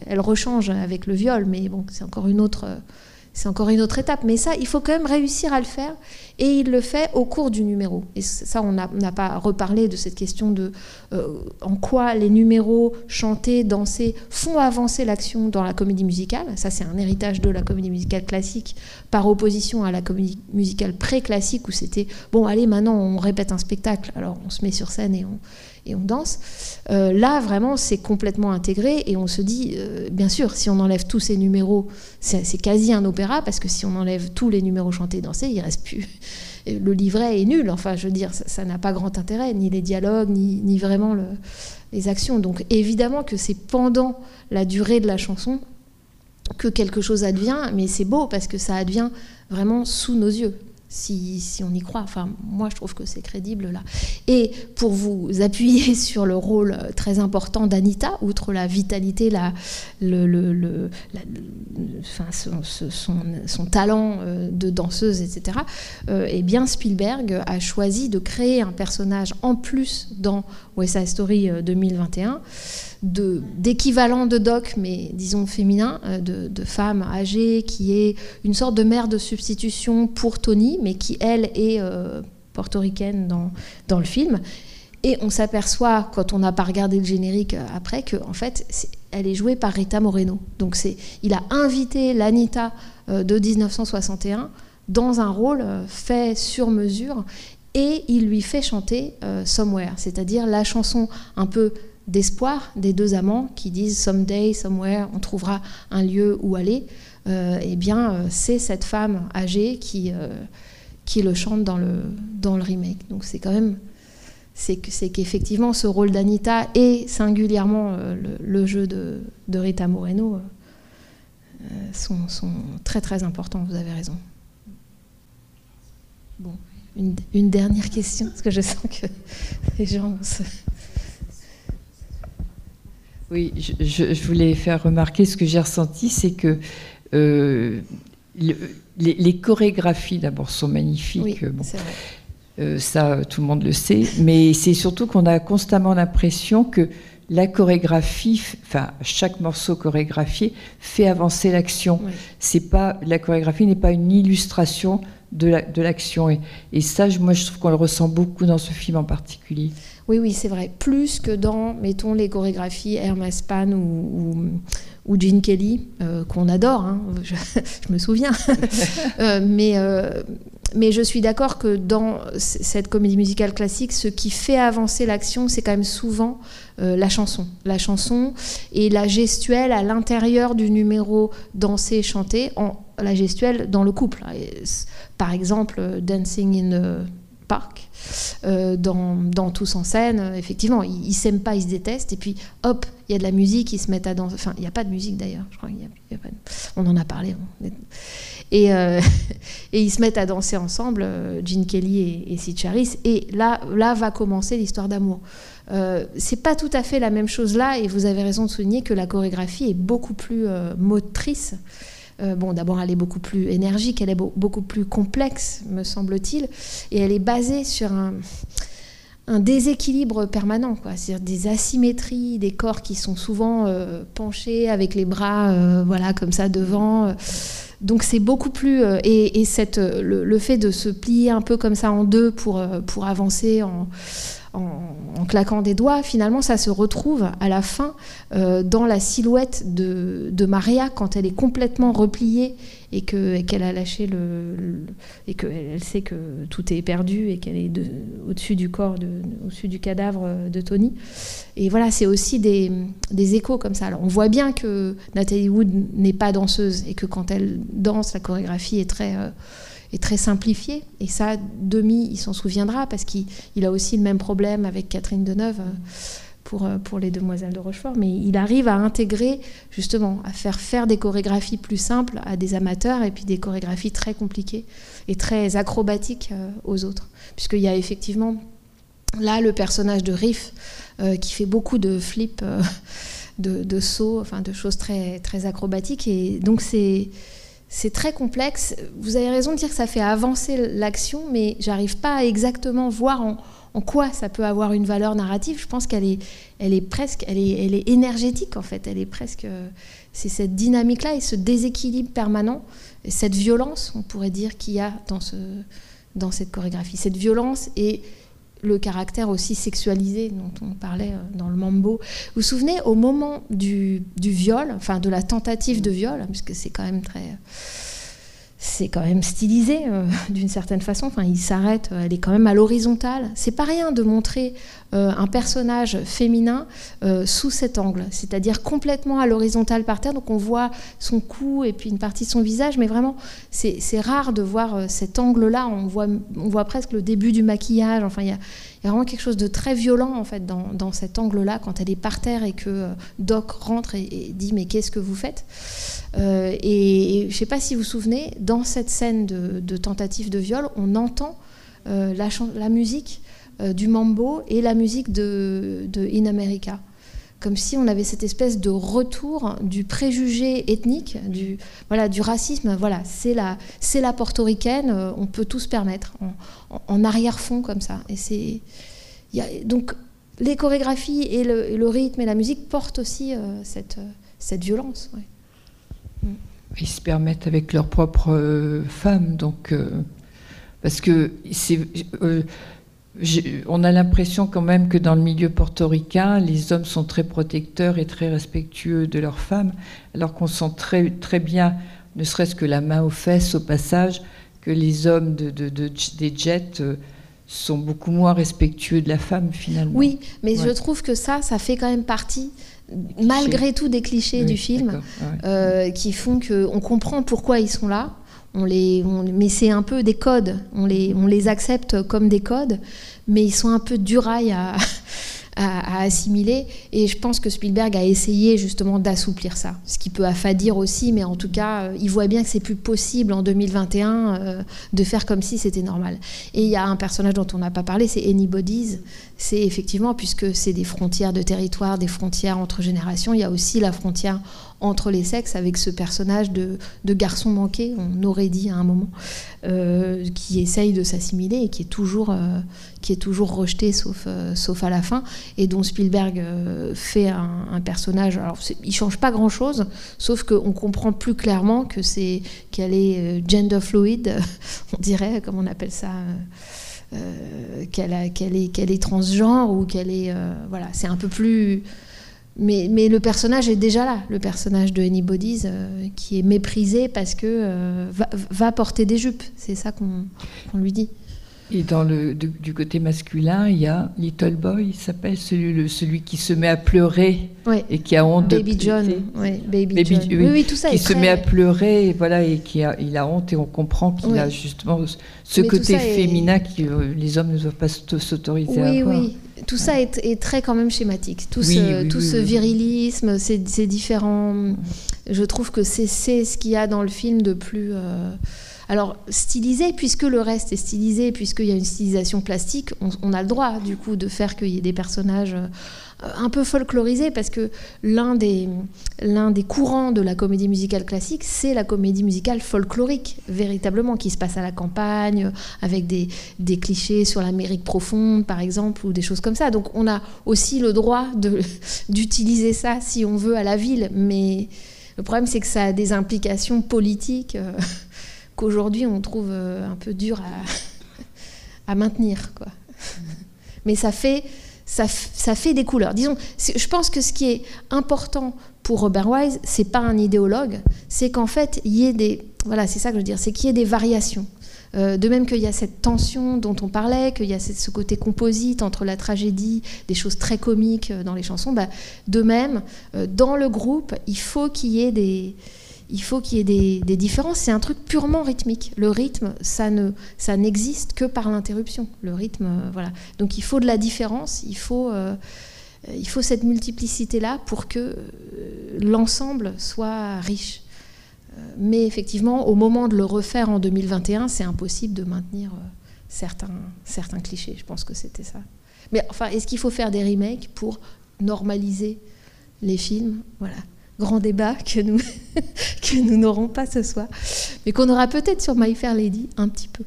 elle rechange avec le viol, mais bon, c'est encore une autre, c'est encore une autre étape. Mais ça, il faut quand même réussir à le faire. Et il le fait au cours du numéro. Et ça, on n'a pas reparlé de cette question de euh, en quoi les numéros chantés, dansés font avancer l'action dans la comédie musicale. Ça, c'est un héritage de la comédie musicale classique par opposition à la comédie musicale pré-classique où c'était bon, allez, maintenant on répète un spectacle. Alors on se met sur scène et on, et on danse. Euh, là, vraiment, c'est complètement intégré et on se dit, euh, bien sûr, si on enlève tous ces numéros, c'est quasi un opéra parce que si on enlève tous les numéros chantés et dansés, il reste plus. Le livret est nul, enfin, je veux dire, ça n'a pas grand intérêt, ni les dialogues, ni, vraiment les actions. Donc, évidemment que c'est pendant la durée de la chanson que quelque chose advient, mais c'est beau parce que ça advient vraiment sous nos yeux si, on y croit. Enfin, moi, je trouve que c'est crédible là. Et pour vous appuyer sur le rôle très important d'Anita, outre la vitalité, la, le, le, enfin, son, talent euh, de danseuse, etc., euh, eh bien, Spielberg a choisi de créer un personnage en plus dans West Side Story 2021 euh, d'équivalent de, doc, mais disons féminin, euh, de, femme âgée qui est une sorte de mère de substitution pour Tony, mais qui, elle, est euh, portoricaine dans, dans le film. Et on s'aperçoit, quand on n'a pas regardé le générique après, que en fait, elle est jouée par Rita Moreno. Donc il a invité l'Anita de 1961 dans un rôle fait sur mesure et il lui fait chanter Somewhere, c'est-à-dire la chanson un peu d'espoir des deux amants qui disent Someday, somewhere, on trouvera un lieu où aller. eh bien, c'est cette femme âgée qui, qui le chante dans le, dans le remake. Donc c'est quand même c'est qu'effectivement ce rôle d'Anita et singulièrement euh, le, jeu de, Rita Moreno euh, sont, très très importants, vous avez raison. Bon, une, dernière question, parce que je sens que les gens se... Oui, je, voulais faire remarquer ce que j'ai ressenti, c'est que euh, les, chorégraphies d'abord sont magnifiques. Oui, bon. vrai. Euh, ça, tout le monde le sait. Mais c'est surtout qu'on a constamment l'impression que la chorégraphie, enfin chaque morceau chorégraphié fait avancer l'action. C'est pas la chorégraphie n'est pas une illustration de l'action. et, et, ça, moi, je trouve qu'on le ressent beaucoup dans ce film en particulier. Oui, oui, c'est vrai. Plus que dans, mettons, les chorégraphies Hermes Pan ou, ou, Gene Kelly, euh, qu'on adore, hein. je, me souviens. Euh, mais, mais je suis d'accord que dans cette comédie musicale classique, ce qui fait avancer l'action, c'est quand même souvent euh, la chanson. La chanson et la gestuelle à l'intérieur du numéro dansé, chanté, en, la gestuelle dans le couple. Par exemple, Dancing in the Park, euh, dans, Tous en scène, effectivement, ils, ne s'aiment pas, ils se détestent, et puis hop, il y a de la musique, ils se mettent à danser. Enfin, il n'y a pas de musique d'ailleurs, je crois. On en a parlé. Et, euh, et, ils se mettent à danser ensemble, euh, Gene Kelly et, et Sid. Et là, là va commencer l'histoire d'amour. Euh, c'est pas tout à fait la même chose là, et vous avez raison de souligner que la chorégraphie est beaucoup plus euh, motrice. Bon, d'abord, elle est beaucoup plus énergique, elle est beaucoup plus complexe, me semble-t-il, et elle est basée sur un, déséquilibre permanent. C'est-à-dire des asymétries, des corps qui sont souvent penchés avec les bras, voilà, comme ça devant. Donc c'est beaucoup plus euh, et, euh, le, fait de se plier un peu comme ça en deux pour, euh, pour avancer en, en, claquant des doigts, finalement ça se retrouve à la fin dans la silhouette de, Maria quand elle est complètement repliée et qu'elle a lâché le, et qu'elle sait que tout est perdu et qu'elle est au-dessus du corps, au-dessus du cadavre de Tony. Et voilà, c'est aussi des, des, échos comme ça. Alors, on voit bien que Nathalie Wood n'est pas danseuse et que quand elle danse, la chorégraphie est très, euh, est très simplifiée. Et ça, Demi, il s'en souviendra parce qu'il a aussi le même problème avec Catherine Deneuve. Euh, pour, euh, pour les demoiselles de Rochefort, mais il arrive à intégrer, justement, à faire faire des chorégraphies plus simples à des amateurs et puis des chorégraphies très compliquées et très acrobatiques euh, aux autres. Puisqu'il y a effectivement là le personnage de Riff qui fait beaucoup de flips, de, de, sauts, enfin de choses très, très acrobatiques. Et donc c'est. C'est très complexe. Vous avez raison de dire que ça fait avancer l'action, mais j'arrive pas à exactement voir en, quoi ça peut avoir une valeur narrative, je pense qu'elle est, elle est presque, elle est, elle est énergétique en fait. Elle est presque, euh, c'est cette dynamique-là et ce déséquilibre permanent, et cette violence, on pourrait dire qu'il y a dans ce, dans cette chorégraphie, cette violence et le caractère aussi sexualisé dont on parlait euh, dans le mambo. Vous vous souvenez au moment du, du viol, enfin de la tentative de viol, puisque c'est quand même très c'est quand même stylisé euh, d'une certaine façon. Enfin, il s'arrête, euh, elle est quand même à l'horizontale. C'est pas rien de montrer euh, un personnage féminin sous cet angle, c'est-à-dire complètement à l'horizontale par terre. Donc on voit son cou et puis une partie de son visage, mais vraiment c'est rare de voir cet angle-là. On voit, on voit presque le début du maquillage. Enfin, vraiment quelque chose de très violent en fait dans, cet angle-là quand elle est par terre et que euh, Doc rentre et, dit mais qu'est-ce que vous faites? Euh, Et, je sais pas si vous vous souvenez, dans cette scène de, tentative de viol, on entend euh, la, la, musique du mambo et la musique de In America comme si on avait cette espèce de retour du préjugé ethnique, du, voilà, du racisme. Voilà, c'est la, c'est la portoricaine, euh, on peut tout se permettre, en, arrière-fond comme ça. Et c'est, donc les chorégraphies et le, rythme et la musique portent aussi euh, cette, cette violence. Ils se permettent avec leurs propres euh, femmes, donc parce que c'est on a l'impression quand même que dans le milieu portoricain, les hommes sont très protecteurs et très respectueux de leurs femmes, alors qu'on sent très, très bien, ne serait-ce que la main aux fesses au passage, que les hommes de, des jets euh, sont beaucoup moins respectueux de la femme finalement. Oui, mais je trouve que ça, ça fait quand même partie malgré tout des clichés du film euh, qui font qu'on comprend pourquoi ils sont là on les, mais c'est un peu des codes. On les, on les accepte comme des codes, mais ils sont un peu durailles à, à, assimiler. Et je pense que Spielberg a essayé justement d'assouplir ça, ce qui peut affadir aussi, mais en tout cas, euh, il voit bien que c'est plus possible en 2021 euh, de faire comme si c'était normal. Et il y a un personnage dont on n'a pas parlé, c'est Anybody's. C'est effectivement, puisque c'est des frontières de territoire, des frontières entre générations, il y a aussi la frontière entre les sexes avec ce personnage de, garçon manqué, on aurait dit à un moment, euh, qui essaye de s'assimiler et qui est toujours, euh, qui est toujours rejeté sauf, euh, sauf à la fin, et dont Spielberg fait un, personnage. Alors il change pas grand chose, sauf qu'on comprend plus clairement que c'est qu'elle est gender fluid, on dirait, comme on appelle ça. qu'elle est, qu'elle est transgenre ou qu'elle est voilà c'est un peu plus mais, le personnage est déjà là, le personnage de Anybody's, euh, qui est méprisé parce que euh, va, porter des jupes. C'est ça qu'on lui dit. Et dans le, du côté masculin, il y a Little Boy, il s'appelle celui, celui qui se met à pleurer et qui a honte Baby de John, oui, Baby, John. Oui, oui, tout ça qui se met à pleurer et voilà et qui a, il a honte et on comprend qu'il a justement ce côté féminin que euh, les hommes ne doivent pas s'autoriser à avoir. Oui, oui, tout ça est, très quand même schématique. Tout ce, tout ce virilisme, ces, différents. Je trouve que c'est ce qu'il y a dans le film de plus. Euh, alors, stylisé, puisque le reste est stylisé, puisqu'il y a une stylisation plastique, on, a le droit, du coup, de faire qu'il y ait des personnages euh, un peu folklorisés, parce que l'un des, l'un des courants de la comédie musicale classique, c'est la comédie musicale folklorique, véritablement, qui se passe à la campagne, avec des, des clichés sur l'Amérique profonde, par exemple, ou des choses comme ça. Donc, on a aussi le droit d'utiliser ça, si on veut, à la ville, mais le problème, c'est que ça a des implications politiques. Qu'aujourd'hui on trouve euh, un peu dur à, maintenir. Quoi. Mais ça fait, ça, fait des couleurs. Disons, je pense que ce qui est important pour Robert Wise, c'est pas un idéologue, c'est qu'en fait, il y ait des. Voilà, c'est ça que je veux dire, c'est qu'il y ait des variations. Euh, de même qu'il y a cette tension dont on parlait, qu'il y a ce côté composite entre la tragédie, des choses très comiques euh, dans les chansons, bah, de même, dans le groupe, il faut qu'il y ait des, il faut qu'il y ait des, différences. C'est un truc purement rythmique. Le rythme, ça ne, ça n'existe que par l'interruption. Le rythme, euh, voilà. Donc il faut de la différence. Il faut, euh, il faut cette multiplicité là pour que euh, l'ensemble soit riche. mais effectivement, au moment de le refaire en 2021, c'est impossible de maintenir certains, certains clichés. Je pense que c'était ça. Mais enfin, est-ce qu'il faut faire des remakes pour normaliser les films? Voilà grand débat que nous, que nous n'aurons pas ce soir, mais qu'on aura peut-être sur My Fair Lady un petit peu.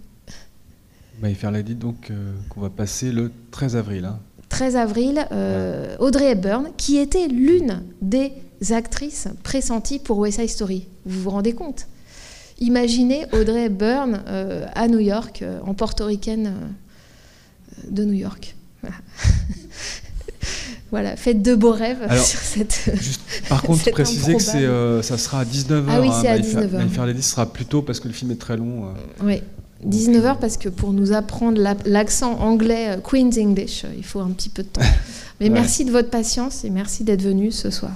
My Fair Lady, donc, euh, qu'on va passer le 13 avril. 13 hein. avril, euh, Audrey Hepburn, qui était l'une des actrices pressenties pour West Side Story. Vous vous rendez compte? Imaginez Audrey Hepburn euh, à New York, en portoricaine de New York. Voilà. Voilà, faites de beaux rêves sur cette. par contre, préciser que c'est, euh, ça sera à 19h. Ah oui, c'est à 19h. Hein, Fair Lady sera plus tôt parce que le film est très long. Euh. Oui, 19h euh, parce que pour nous apprendre l'accent anglais Queen's English, il faut un petit peu de temps. Mais merci de votre patience et merci d'être venu ce soir.